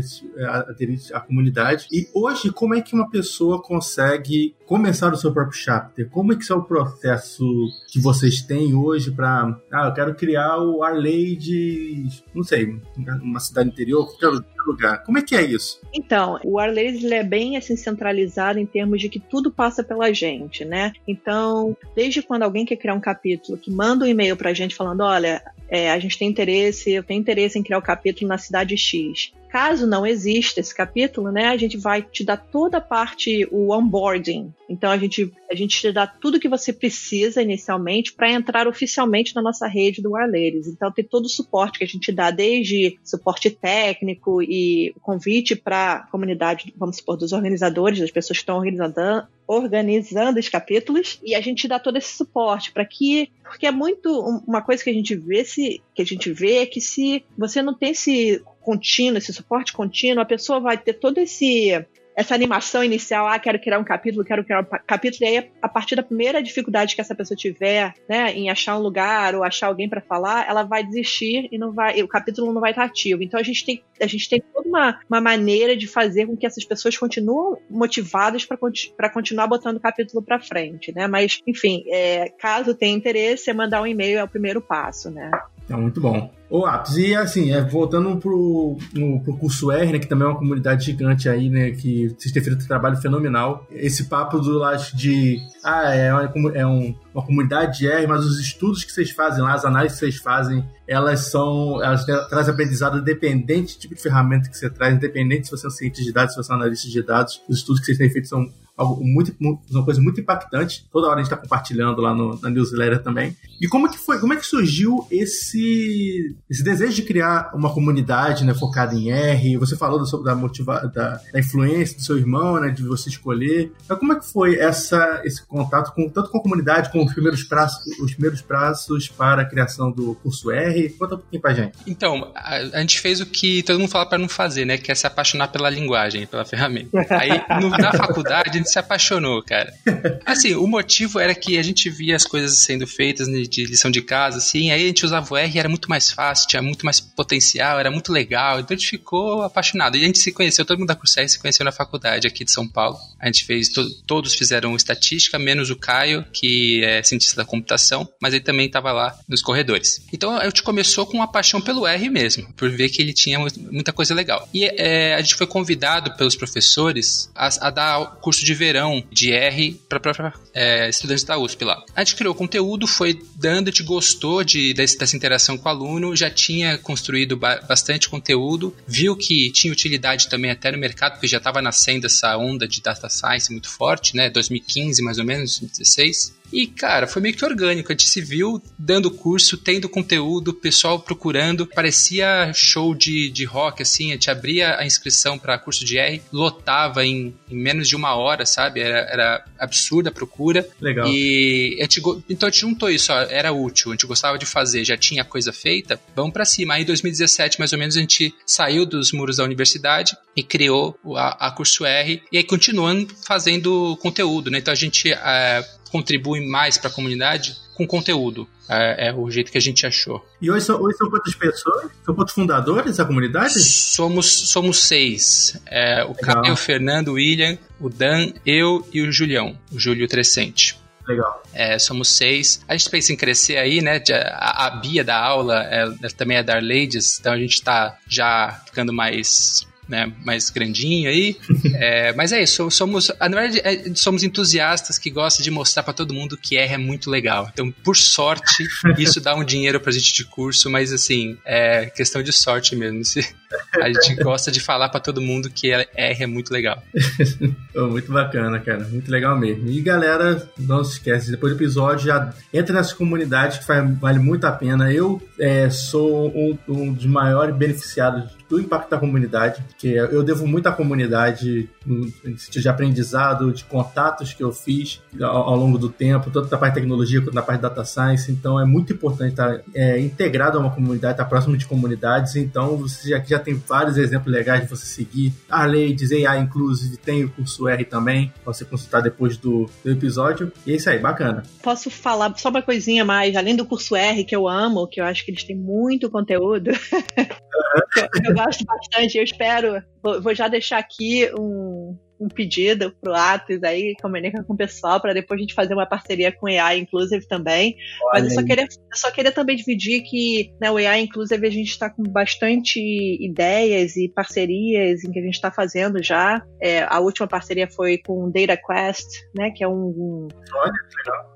aderir à comunidade. E hoje, como é que uma pessoa consegue começar o seu próprio chapter? Como é que é o processo que vocês têm hoje para, ah, eu quero criar o Arley de, não sei, uma cidade interior, qualquer lugar. Como é que é isso? Então, o Arley é bem assim centralizado em termos de que tudo passa pela gente, né? Então, desde quando alguém quer criar um capítulo, que manda um e-mail para a gente falando, olha, é, a gente tem interesse, eu tenho interesse em criar o capítulo na cidade X. Caso não exista esse capítulo, né, a gente vai te dar toda a parte, o onboarding. Então a gente, a gente te dá tudo que você precisa inicialmente para entrar oficialmente na nossa rede do Arleiros. Então tem todo o suporte que a gente dá, desde suporte técnico e convite para a comunidade, vamos supor, dos organizadores, das pessoas que estão organizando, organizando os capítulos e a gente dá todo esse suporte para que porque é muito uma coisa que a gente vê se que a gente vê é que se você não tem esse contínuo, esse suporte contínuo, a pessoa vai ter todo esse essa animação inicial, ah, quero criar um capítulo, quero criar um capítulo, e aí a partir da primeira dificuldade que essa pessoa tiver, né, em achar um lugar ou achar alguém para falar, ela vai desistir e não vai, o capítulo não vai estar ativo. Então a gente tem, a gente tem toda uma, uma maneira de fazer com que essas pessoas continuem motivadas para continuar botando o capítulo para frente, né? Mas, enfim, é, caso tenha interesse, é mandar um e-mail é o primeiro passo, né? É muito bom. Ô, Apps, e assim, é, voltando pro, no, pro curso R, né, que também é uma comunidade gigante aí, né, que vocês têm feito um trabalho fenomenal. Esse papo do lado de, ah, é, uma, é um, uma comunidade de R, mas os estudos que vocês fazem lá, as análises que vocês fazem, elas são, elas trazem aprendizado independente do tipo de ferramenta que você traz, independente se você é um cientista de dados, se você é um analista de dados, os estudos que vocês têm feito são algo muito, uma coisa muito impactante. Toda hora a gente está compartilhando lá no, na newsletter também. E como que foi? Como é que surgiu esse, esse desejo de criar uma comunidade né, focada em R? Você falou da, motiva, da, da, influência do seu irmão, né, de você escolher. Então, como é que foi essa, esse contato com tanto com a comunidade, com os primeiros prazos, os primeiros prazos para a criação do curso R? Conta um pouquinho pra gente. Então, a, a gente fez o que todo mundo fala para não fazer, né? Que é se apaixonar pela linguagem, pela ferramenta. Aí, no, na faculdade, se apaixonou, cara. Assim, o motivo era que a gente via as coisas sendo feitas de lição de casa, assim, aí a gente usava o R, era muito mais fácil, tinha muito mais potencial, era muito legal, então a gente ficou apaixonado. E a gente se conheceu, todo mundo da Cursar se conheceu na faculdade aqui de São Paulo. A gente fez, to todos fizeram estatística, menos o Caio, que é cientista da computação, mas ele também estava lá nos corredores. Então a gente começou com uma paixão pelo R mesmo, por ver que ele tinha muita coisa legal. E é, a gente foi convidado pelos professores a, a dar curso de verão de R para é, estudantes da USP lá. A gente criou conteúdo, foi dando, a gente gostou de, desse, dessa interação com o aluno, já tinha construído ba bastante conteúdo, viu que tinha utilidade também até no mercado, porque já estava nascendo essa onda de data science muito forte, né? 2015 mais ou menos, 2016. E, cara, foi meio que orgânico. A gente se viu dando curso, tendo conteúdo, pessoal procurando. Parecia show de, de rock, assim. A gente abria a inscrição para curso de R, lotava em, em, menos de uma hora, sabe? Era, era absurda a procura. Legal. E a gente, então a gente juntou isso, ó, era útil, a gente gostava de fazer, já tinha coisa feita, vamos para cima. Aí em 2017, mais ou menos, a gente saiu dos muros da universidade e criou a, a curso R. E aí continuando fazendo conteúdo, né? Então a gente. É, contribui mais para a comunidade com conteúdo. É, é, o jeito que a gente achou. E hoje são, hoje são quantas pessoas? São quantos fundadores da comunidade? Somos, somos seis. É, o Caio, o Fernando, o William, o Dan, eu e o Julião, o Júlio Trescente. Legal. É, somos seis. A gente pensa em crescer aí, né? A, a Bia da aula é, também é da Ladies, então a gente está já ficando mais né, mais grandinho aí. é, mas é isso, somos, na verdade, é, somos entusiastas que gostam de mostrar para todo mundo que R é muito legal. Então, por sorte, isso dá um dinheiro pra gente de curso, mas assim, é questão de sorte mesmo. A gente gosta de falar para todo mundo que R é muito legal. muito bacana, cara. Muito legal mesmo. E galera, não se esquece, depois do episódio, já entra nessa comunidade que faz, vale muito a pena. Eu é, sou um, um dos maiores beneficiados do impacto da comunidade, que eu devo muito à comunidade no sentido de aprendizado, de contatos que eu fiz ao, longo do tempo, tanto na parte de tecnologia quanto na parte de data science. Então é muito importante estar é, integrado a uma comunidade, estar próximo de comunidades. Então você já, já tem vários exemplos legais de você seguir. A Ladies, AI Inclusive, tem o curso R também, pra você consultar depois do, do episódio. E é isso aí, bacana. Posso falar só uma coisinha mais, além do curso R, que eu amo, que eu acho que eles têm muito conteúdo. eu gosto bastante, eu espero. Vou, vou já deixar aqui um, um pedido pro Atos aí, comunica com o pessoal para depois a gente fazer uma parceria com o AI Inclusive também. Olha Mas eu só, queria, eu só queria também dividir que né, o AI Inclusive a gente está com bastante ideias e parcerias em que a gente está fazendo já. É, a última parceria foi com o Data Quest, né, que é um, um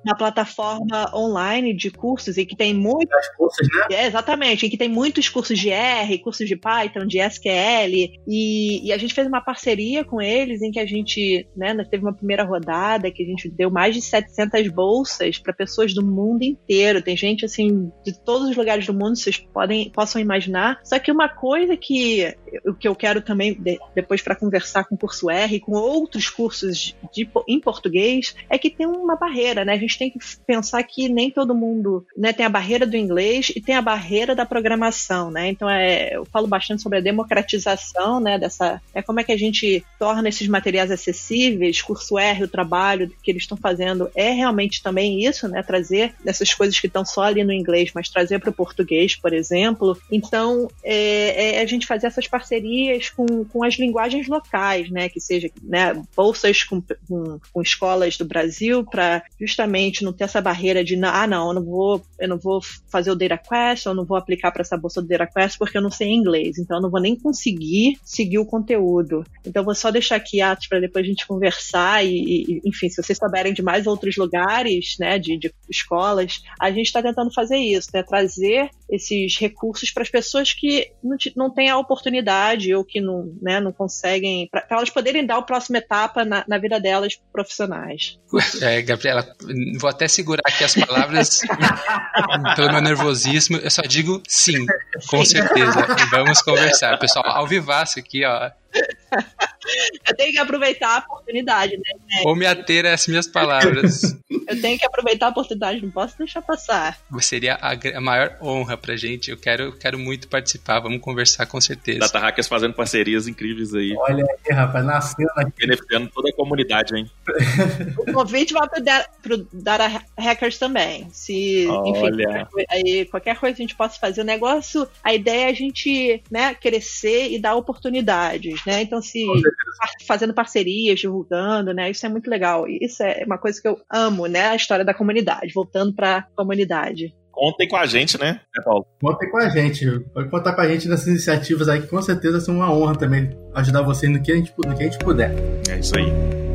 uma plataforma online de cursos e que tem muitos cursos, né? É, exatamente, e que tem muitos cursos de R, cursos de Python, de SQL e, e a gente fez uma parceria com eles em que a gente, né, teve uma primeira rodada que a gente deu mais de 700 bolsas para pessoas do mundo inteiro. Tem gente assim de todos os lugares do mundo, vocês podem possam imaginar. Só que uma coisa que o que eu quero também de, depois para conversar com o curso R, com outros cursos de, em português, é que tem uma barreira, né? A gente tem que pensar que nem todo mundo, né, tem a barreira do inglês e tem a barreira da programação, né? Então é, eu falo bastante sobre a democratização, né, dessa, é como é que a gente torna esses materiais acessíveis, curso R, o trabalho que eles estão fazendo é realmente também isso, né? Trazer essas coisas que estão só ali no inglês, mas trazer para o português, por exemplo. Então, é, é, a gente fazer essas parcerias com, com as linguagens locais, né? Que seja né, bolsas com, com, com escolas do Brasil para justamente não ter essa barreira de ah, não, eu não vou, eu não vou fazer o Data Quest, eu não vou aplicar para essa bolsa do Data Quest porque eu não sei inglês, então eu não vou nem conseguir seguir o conteúdo. Então, vou só deixar aqui a para depois a gente conversar e, e, enfim, se vocês souberem de mais outros lugares, né, de, de escolas, a gente está tentando fazer isso, né, trazer esses recursos para as pessoas que não, não têm a oportunidade ou que não, né, não conseguem, para elas poderem dar a próxima etapa na, na vida delas profissionais. É, Gabriela, vou até segurar aqui as palavras pelo meu nervosismo. Eu só digo sim, com sim. certeza. Vamos conversar. Pessoal, ao vivaço aqui, ó. Eu tenho que aproveitar a oportunidade, né? Ou me ater às minhas palavras. Eu tenho que aproveitar a oportunidade, não posso deixar passar. Seria a, a maior honra pra gente. Eu quero, quero muito participar, vamos conversar com certeza. Data Hackers fazendo parcerias incríveis aí. Olha aí, rapaz, nascendo aqui. Beneficiando toda a comunidade, hein? o convite vai pro, pro Data Hackers também. Se, Olha. enfim, qualquer, aí, qualquer coisa que a gente possa fazer. O negócio, a ideia é a gente né, crescer e dar oportunidades, né? Então, se fazendo parcerias, divulgando, né? Isso é muito legal. Isso é uma coisa que eu amo, né? A história da comunidade, voltando para a comunidade. Contem com a gente, né, né, Paulo? Contem com a gente. Pode contar com a gente nessas iniciativas aí, que com certeza são uma honra também ajudar vocês no que a gente, no que a gente puder. É isso aí.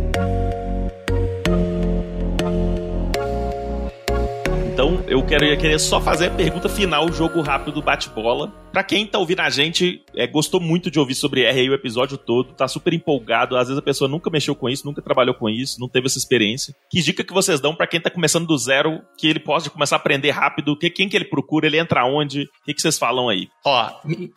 Então, eu queria querer só fazer a pergunta final, jogo rápido, bate-bola. Pra quem tá ouvindo a gente, é, gostou muito de ouvir sobre R aí o episódio todo, tá super empolgado. Às vezes a pessoa nunca mexeu com isso, nunca trabalhou com isso, não teve essa experiência. Que dica que vocês dão para quem tá começando do zero, que ele possa começar a aprender rápido? Que, quem que ele procura? Ele entra onde? O que, que vocês falam aí? Ó,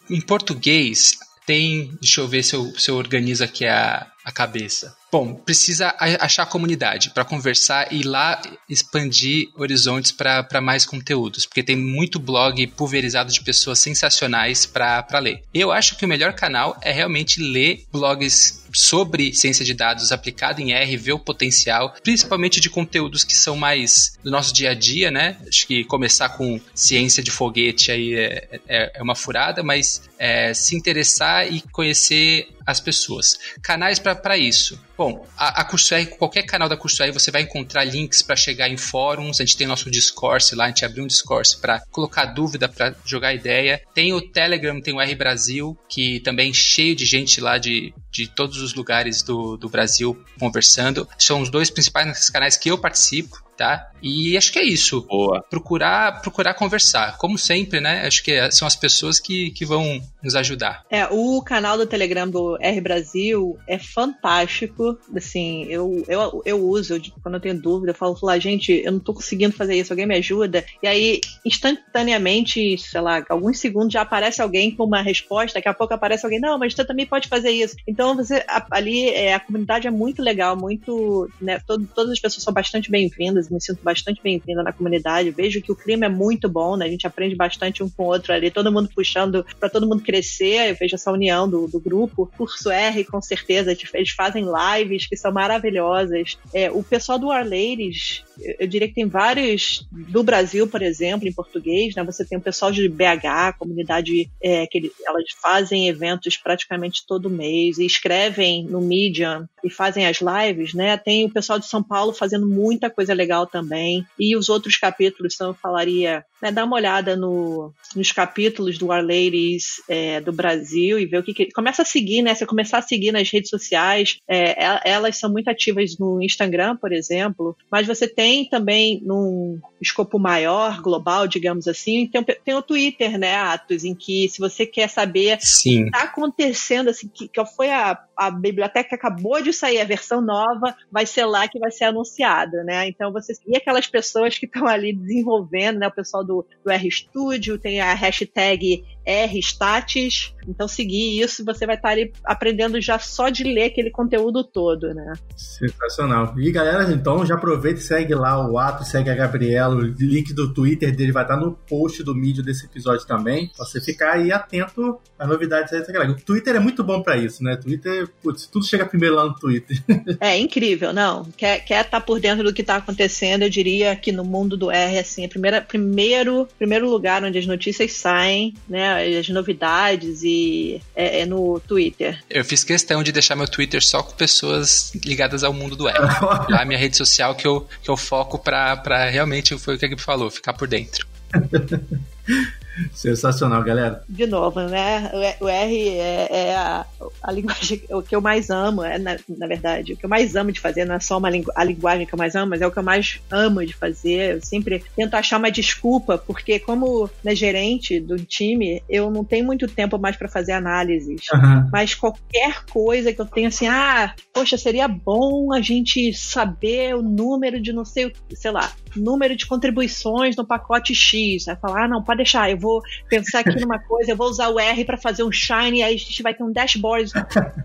em português, tem. Deixa eu ver se eu, se eu organizo aqui a, a cabeça. Bom, precisa achar comunidade para conversar e lá expandir horizontes para mais conteúdos, porque tem muito blog pulverizado de pessoas sensacionais para ler. Eu acho que o melhor canal é realmente ler blogs sobre ciência de dados aplicado em R, ver o potencial, principalmente de conteúdos que são mais do nosso dia a dia, né? Acho que começar com ciência de foguete aí é, é, é uma furada, mas é, se interessar e conhecer as pessoas. Canais para isso. Bom, a, a Curso R, qualquer canal da Curso R, você vai encontrar links para chegar em fóruns. A gente tem nosso Discourse lá, a gente abriu um Discourse para colocar dúvida, para jogar ideia. Tem o Telegram, tem o R Brasil, que também é cheio de gente lá de de todos os lugares do, do Brasil conversando. São os dois principais canais que eu participo tá? E acho que é isso. Boa. Procurar, procurar conversar. Como sempre, né? Acho que são as pessoas que, que vão nos ajudar. É, o canal do Telegram do R Brasil é fantástico. Assim, eu, eu, eu uso, eu, quando eu tenho dúvida, eu falo lá, gente, eu não tô conseguindo fazer isso, alguém me ajuda? E aí, instantaneamente, sei lá, alguns segundos já aparece alguém com uma resposta, daqui a pouco aparece alguém, não, mas você também pode fazer isso. Então, você ali, é, a comunidade é muito legal, muito, né, todo, todas as pessoas são bastante bem-vindas me sinto bastante bem-vinda na comunidade. Vejo que o clima é muito bom, né? A gente aprende bastante um com o outro ali, todo mundo puxando para todo mundo crescer. Eu vejo essa união do, do grupo. Curso R, com certeza, eles fazem lives que são maravilhosas. É, o pessoal do Our Ladies, eu diria que tem vários do Brasil, por exemplo, em português, né? Você tem o pessoal de BH, comunidade é, que eles, elas fazem eventos praticamente todo mês e escrevem no Medium e fazem as lives, né? Tem o pessoal de São Paulo fazendo muita coisa legal também. E os outros capítulos, então eu falaria, né, dá uma olhada no, nos capítulos do Our Ladies é, do Brasil e ver o que, que, Começa a seguir, né? Você começar a seguir nas redes sociais. É, elas são muito ativas no Instagram, por exemplo, mas você tem também num escopo maior, global, digamos assim, tem, tem o Twitter, né, Atos, em que se você quer saber Sim. o que está acontecendo, assim, que, que foi a, a biblioteca que acabou de sair, a versão nova, vai ser lá que vai ser anunciada, né? Então você e aquelas pessoas que estão ali desenvolvendo, né? O pessoal do, do RStudio, tem a hashtag RStatis. Então, seguir isso, você vai estar ali aprendendo já só de ler aquele conteúdo todo, né? Sensacional. E galera, então já aproveita e segue lá o Ato, segue a Gabriela, o link do Twitter dele vai estar no post do mídia desse episódio também. Pra você ficar aí atento às novidades dessa galera. O Twitter é muito bom para isso, né? Twitter, putz, tudo chega primeiro lá no Twitter. É incrível, não. Quer, quer estar tá por dentro do que está acontecendo, eu diria que no mundo do R, assim, a primeira, primeiro, primeiro lugar onde as notícias saem, né? As novidades e é, é, no Twitter. Eu fiz questão de deixar meu Twitter só com pessoas ligadas ao mundo do. Lá é a minha rede social que eu, que eu foco pra, pra realmente, foi o que a Gabi falou, ficar por dentro. Sensacional, galera. De novo, né? O R é, é a, a, linguagem o que eu mais amo, é na, na, verdade. O que eu mais amo de fazer não é só uma a linguagem que eu mais amo, mas é o que eu mais amo de fazer. Eu sempre tento achar uma desculpa, porque como né, gerente do time, eu não tenho muito tempo mais para fazer análises. Uhum. Mas qualquer coisa que eu tenho assim, ah, poxa, seria bom a gente saber o número de não sei, sei lá, número de contribuições no pacote X. Aí falar, ah, não, pode deixar, eu vou pensar aqui numa coisa, eu vou usar o R para fazer um Shine, aí a gente vai ter um dashboard.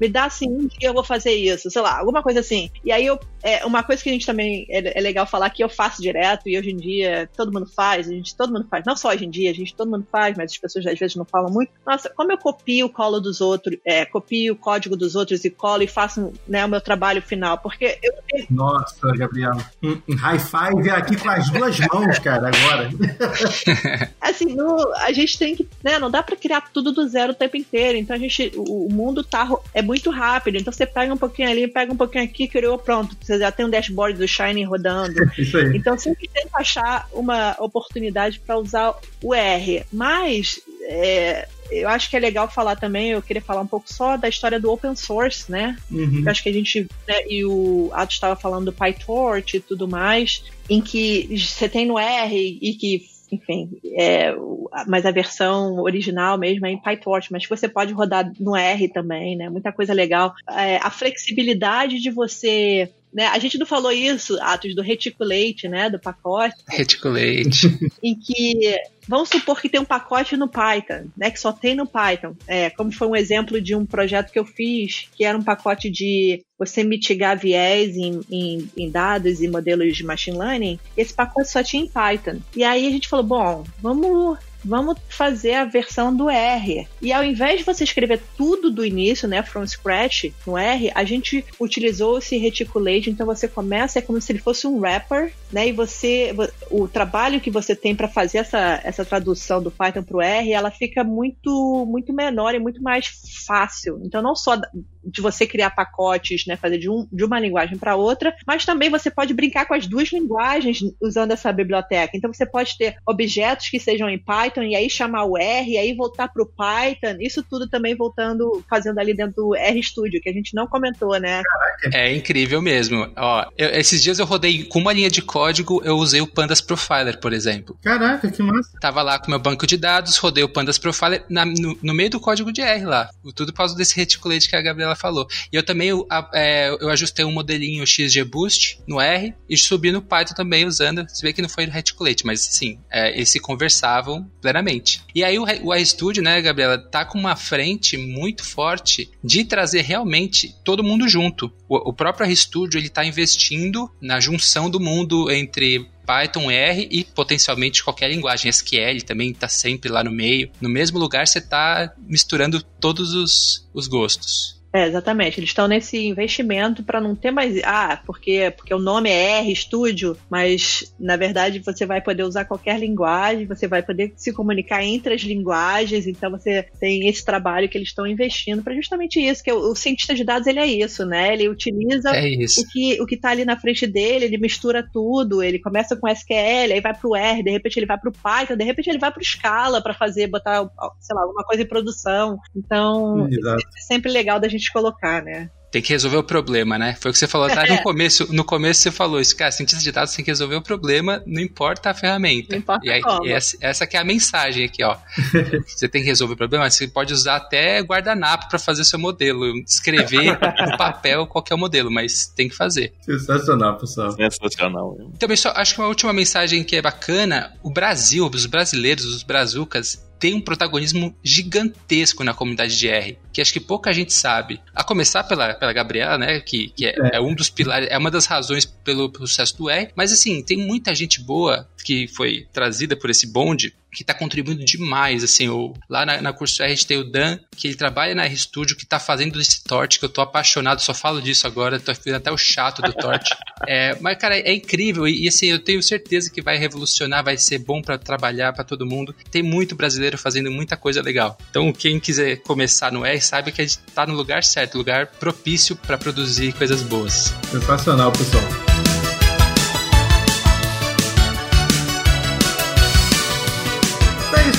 Me dá assim, um dia eu vou fazer isso, sei lá, alguma coisa assim. E aí eu, é, uma coisa que a gente também é, é, legal falar que eu faço direto e hoje em dia todo mundo faz, a gente todo mundo faz, não só hoje em dia, a gente todo mundo faz, mas as pessoas às vezes não falam muito. Nossa, como eu copio o colo dos outros, é, copio o código dos outros e colo e faço né, o meu trabalho final, porque eu Nossa, Gabriel, um, um high five aqui com as duas mãos, cara, agora. assim, no, a gente tem que, né, não dá para criar tudo do zero o tempo inteiro. Então a gente, o, o, mundo tá é muito rápido. Então você pega um pouquinho ali, pega um pouquinho aqui, criou pronto. Você já tem um dashboard do Shine rodando. Isso aí. Então sempre tenta achar uma oportunidade para usar o R. Mas é, eu acho que é legal falar também, eu queria falar um pouco só da história do open source, né? Uhum. Eu acho que a gente, né, e o Ato estava falando do PyTorch e tudo mais, em que você tem no R e que enfim, é, mas a versão original mesmo é em PyTorch, mas você pode rodar no R também, né? Muita coisa legal. É, a flexibilidade de você né? A gente não falou isso, Atos, do reticulate, né? Do pacote. Reticulate. em que vamos supor que tem um pacote no Python, né? Que só tem no Python. É, como foi um exemplo de um projeto que eu fiz, que era um pacote de você mitigar viés em, em, em dados e modelos de machine learning. Esse pacote só tinha em Python. E aí a gente falou, bom, vamos vamos fazer a versão do R. E ao invés de você escrever tudo do início, né, from scratch, no R, a gente utilizou esse reticulate, então você começa, é como se ele fosse um wrapper, né, e você, o trabalho que você tem para fazer essa, essa tradução do Python para o R, ela fica muito, muito menor e muito mais fácil. Então não só de você criar pacotes, né, fazer de, um, de uma linguagem para outra, mas também você pode brincar com as duas linguagens usando essa biblioteca. Então você pode ter objetos que sejam em Python e aí chamar o R e aí voltar para o Python. Isso tudo também voltando, fazendo ali dentro do RStudio, que a gente não comentou, né? É incrível mesmo. Ó, eu, esses dias eu rodei com uma linha de código, eu usei o Pandas Profiler, por exemplo. Caraca, que massa. Tava lá com meu banco de dados, rodei o Pandas Profiler na, no, no, meio do código de R lá. Tudo por causa desse reticulate que a Gabriela falou. E eu também é, eu ajustei um modelinho XGBoost no R e subi no Python também usando. Se vê que não foi no reticulate, mas sim, é, eles se conversavam plenamente. E aí o, o RStudio, né, Gabriela, tá com uma frente muito forte de trazer realmente todo mundo junto. O, o próprio RStudio ele está investindo na junção do mundo entre Python, R e potencialmente qualquer linguagem. SQL também está sempre lá no meio. No mesmo lugar você está misturando todos os, os gostos. É, exatamente. Eles estão nesse investimento para não ter mais. Ah, porque, porque o nome é R Studio, mas na verdade você vai poder usar qualquer linguagem, você vai poder se comunicar entre as linguagens. Então você tem esse trabalho que eles estão investindo para justamente isso. Que o, o, cientista de dados ele é isso, né? Ele utiliza é o que o que está ali na frente dele, ele mistura tudo. Ele começa com SQL, aí vai para o R, de repente ele vai para o Python, de repente ele vai para o Scala para fazer botar, sei lá, alguma coisa em produção. Então é sempre legal da gente gente colocar, né? Tem que resolver o problema, né? Foi o que você falou tá? no começo. No começo você falou isso, cara, cientista de dados tem que resolver o problema, não importa a ferramenta. Não importa e aí, como. Essa, essa que é a mensagem aqui, ó. você tem que resolver o problema, você pode usar até guardanapo para fazer seu modelo, escrever no papel qualquer modelo, mas tem que fazer. Sensacional, pessoal. Sensacional. Também só acho que uma última mensagem que é bacana, o Brasil, os brasileiros, os brazucas, tem um protagonismo gigantesco na comunidade de R, que acho que pouca gente sabe. A começar pela, pela Gabriela, né, que, que é, é. é um dos pilares, é uma das razões pelo, pelo sucesso do R, mas assim, tem muita gente boa que foi trazida por esse bonde que está contribuindo demais, assim, o, lá na, na curso R a gente tem o Dan, que ele trabalha na RStudio, que está fazendo esse torte, que eu tô apaixonado, só falo disso agora, tô ficando até o chato do torte. é, mas, cara, é incrível, e, e, assim, eu tenho certeza que vai revolucionar, vai ser bom para trabalhar para todo mundo. Tem muito brasileiro fazendo muita coisa legal. Então, quem quiser começar no R, sabe que a gente tá no lugar certo, lugar propício para produzir coisas boas. Sensacional, pessoal.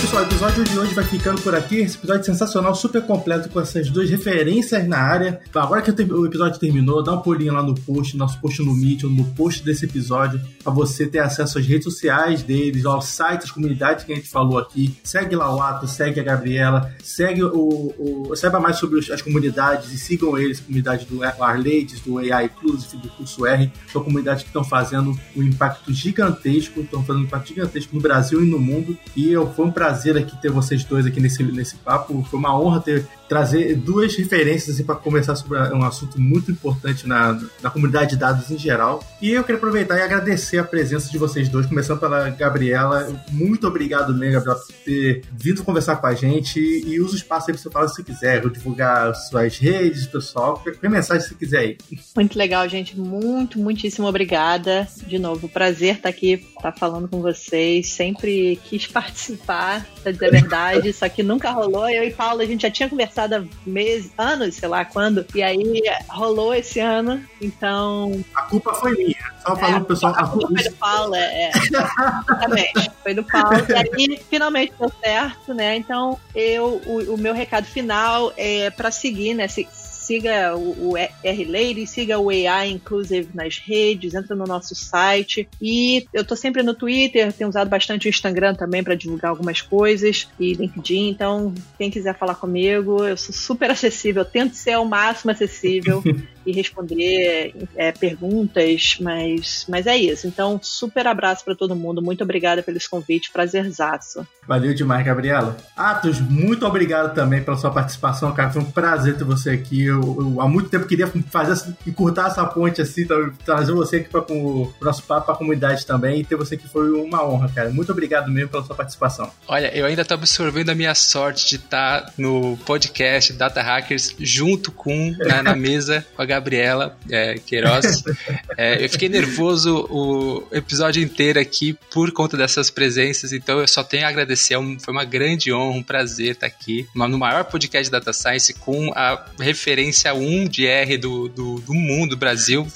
Pessoal, o episódio de hoje vai ficando por aqui. Esse episódio sensacional, super completo com essas duas referências na área. Agora que o episódio terminou, dá um pulinho lá no post, nosso post no Medium, no post desse episódio, para você ter acesso às redes sociais deles, aos sites, comunidades que a gente falou aqui. Segue lá o Ato, segue a Gabriela, segue o, o saiba mais sobre as comunidades e sigam eles, comunidade do Arlades, do AI Inclusive, do curso R. São comunidades que estão fazendo um impacto gigantesco, estão fazendo um impacto gigantesco no Brasil e no mundo. E foi um prazer prazer aqui ter vocês dois aqui nesse, nesse papo. Foi uma honra ter trazer duas referências assim, para conversar sobre um assunto muito importante na, na comunidade de dados em geral. E eu queria aproveitar e agradecer a presença de vocês dois, começando pela Gabriela. Muito obrigado mesmo, Gabriela, por ter vindo conversar com a gente. E usa o espaço aí para você falar se quiser, ou divulgar suas redes, pessoal, qualquer mensagem se quiser aí. Muito legal, gente. Muito, muitíssimo obrigada. De novo, prazer estar aqui, estar falando com vocês. Sempre quis participar, pra dizer a verdade, só que nunca rolou. Eu e Paulo, a gente já tinha conversado passada meses, anos, sei lá quando, e aí rolou esse ano, então. A culpa foi minha. Só falando é, pro pessoal. A culpa foi do Paulo, é. é. Exatamente. Foi do Paulo. E aí finalmente deu certo, né? Então, eu, o, o meu recado final é para seguir, né? Se, siga o, o R-Lady, siga o AI Inclusive nas redes, entra no nosso site. E eu tô sempre no Twitter, tenho usado bastante o Instagram também para divulgar algumas coisas, e LinkedIn. Então, quem quiser falar comigo, eu sou super acessível, eu tento ser ao máximo acessível. e responder é, perguntas, mas, mas é isso. Então, super abraço para todo mundo. Muito obrigada pelos convites, prazerzaço. Valeu demais, Gabriela. Atos, muito obrigado também pela sua participação, cara. Foi um prazer ter você aqui. Eu, eu há muito tempo queria fazer e curtar essa ponte assim, trazer você aqui para o nosso papo, para a comunidade também. E ter você aqui foi uma honra, cara. Muito obrigado mesmo pela sua participação. Olha, eu ainda estou absorvendo a minha sorte de estar no podcast Data Hackers junto com, na, na mesa, com a Gabriela é, Queiroz. É, eu fiquei nervoso o episódio inteiro aqui por conta dessas presenças, então eu só tenho a agradecer. É foi uma grande honra, um prazer estar aqui no maior podcast de Data Science com a referência 1 de R do, do, do mundo, Brasil.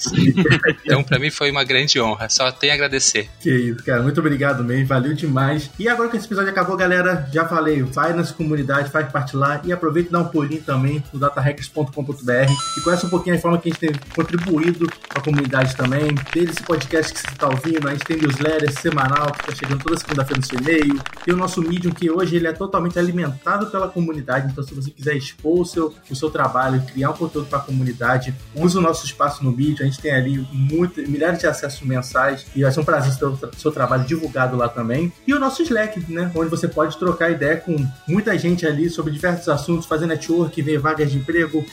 Então, para mim, foi uma grande honra. Só tenho a agradecer. Que isso, cara. Muito obrigado mesmo. Valeu demais. E agora que esse episódio acabou, galera, já falei, vai nessa comunidade, faz parte lá e aproveita e dá um pulinho também no datahackers.com.br e conhece um pouquinho a forma que a gente tem contribuído com a comunidade também. Desde esse podcast que você está ouvindo, a gente tem newsletter semanal que está chegando toda segunda-feira no seu e-mail. Tem o nosso Medium, que hoje ele é totalmente alimentado pela comunidade. Então, se você quiser expor o seu, o seu trabalho, criar um conteúdo para a comunidade, use o nosso espaço no Medium. A gente tem ali muito, milhares de acessos mensais e vai ser um prazer ter o seu trabalho divulgado lá também. E o nosso Slack, né? Onde você pode trocar ideia com muita gente ali sobre diversos assuntos, fazer network, ver vagas de emprego,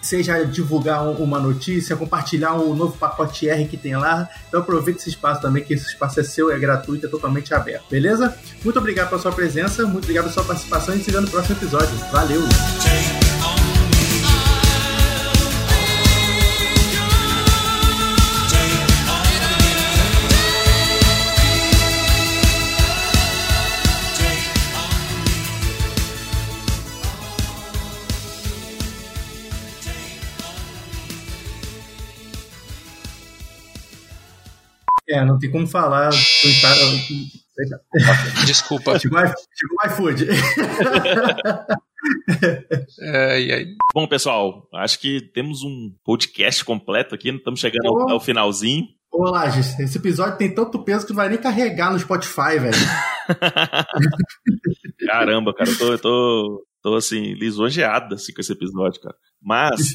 seja divulgar uma notícia, compartilhar um novo pacote R que tem lá. Então aproveite esse espaço também, que esse espaço é seu, é gratuito, é totalmente aberto. Beleza? Muito obrigado pela sua presença, muito obrigado pela sua participação e se vê no próximo episódio. Valeu! É, não tem como falar. Desculpa. Chegou o iFood. ai, ai. Bom, pessoal, acho que temos um podcast completo aqui. Estamos chegando ao, ao finalzinho. Ô, Lages, esse episódio tem tanto peso que não vai nem carregar no Spotify, velho. Caramba, cara, eu tô, eu tô, tô assim, lisonjeado assim, com esse episódio, cara. Mas.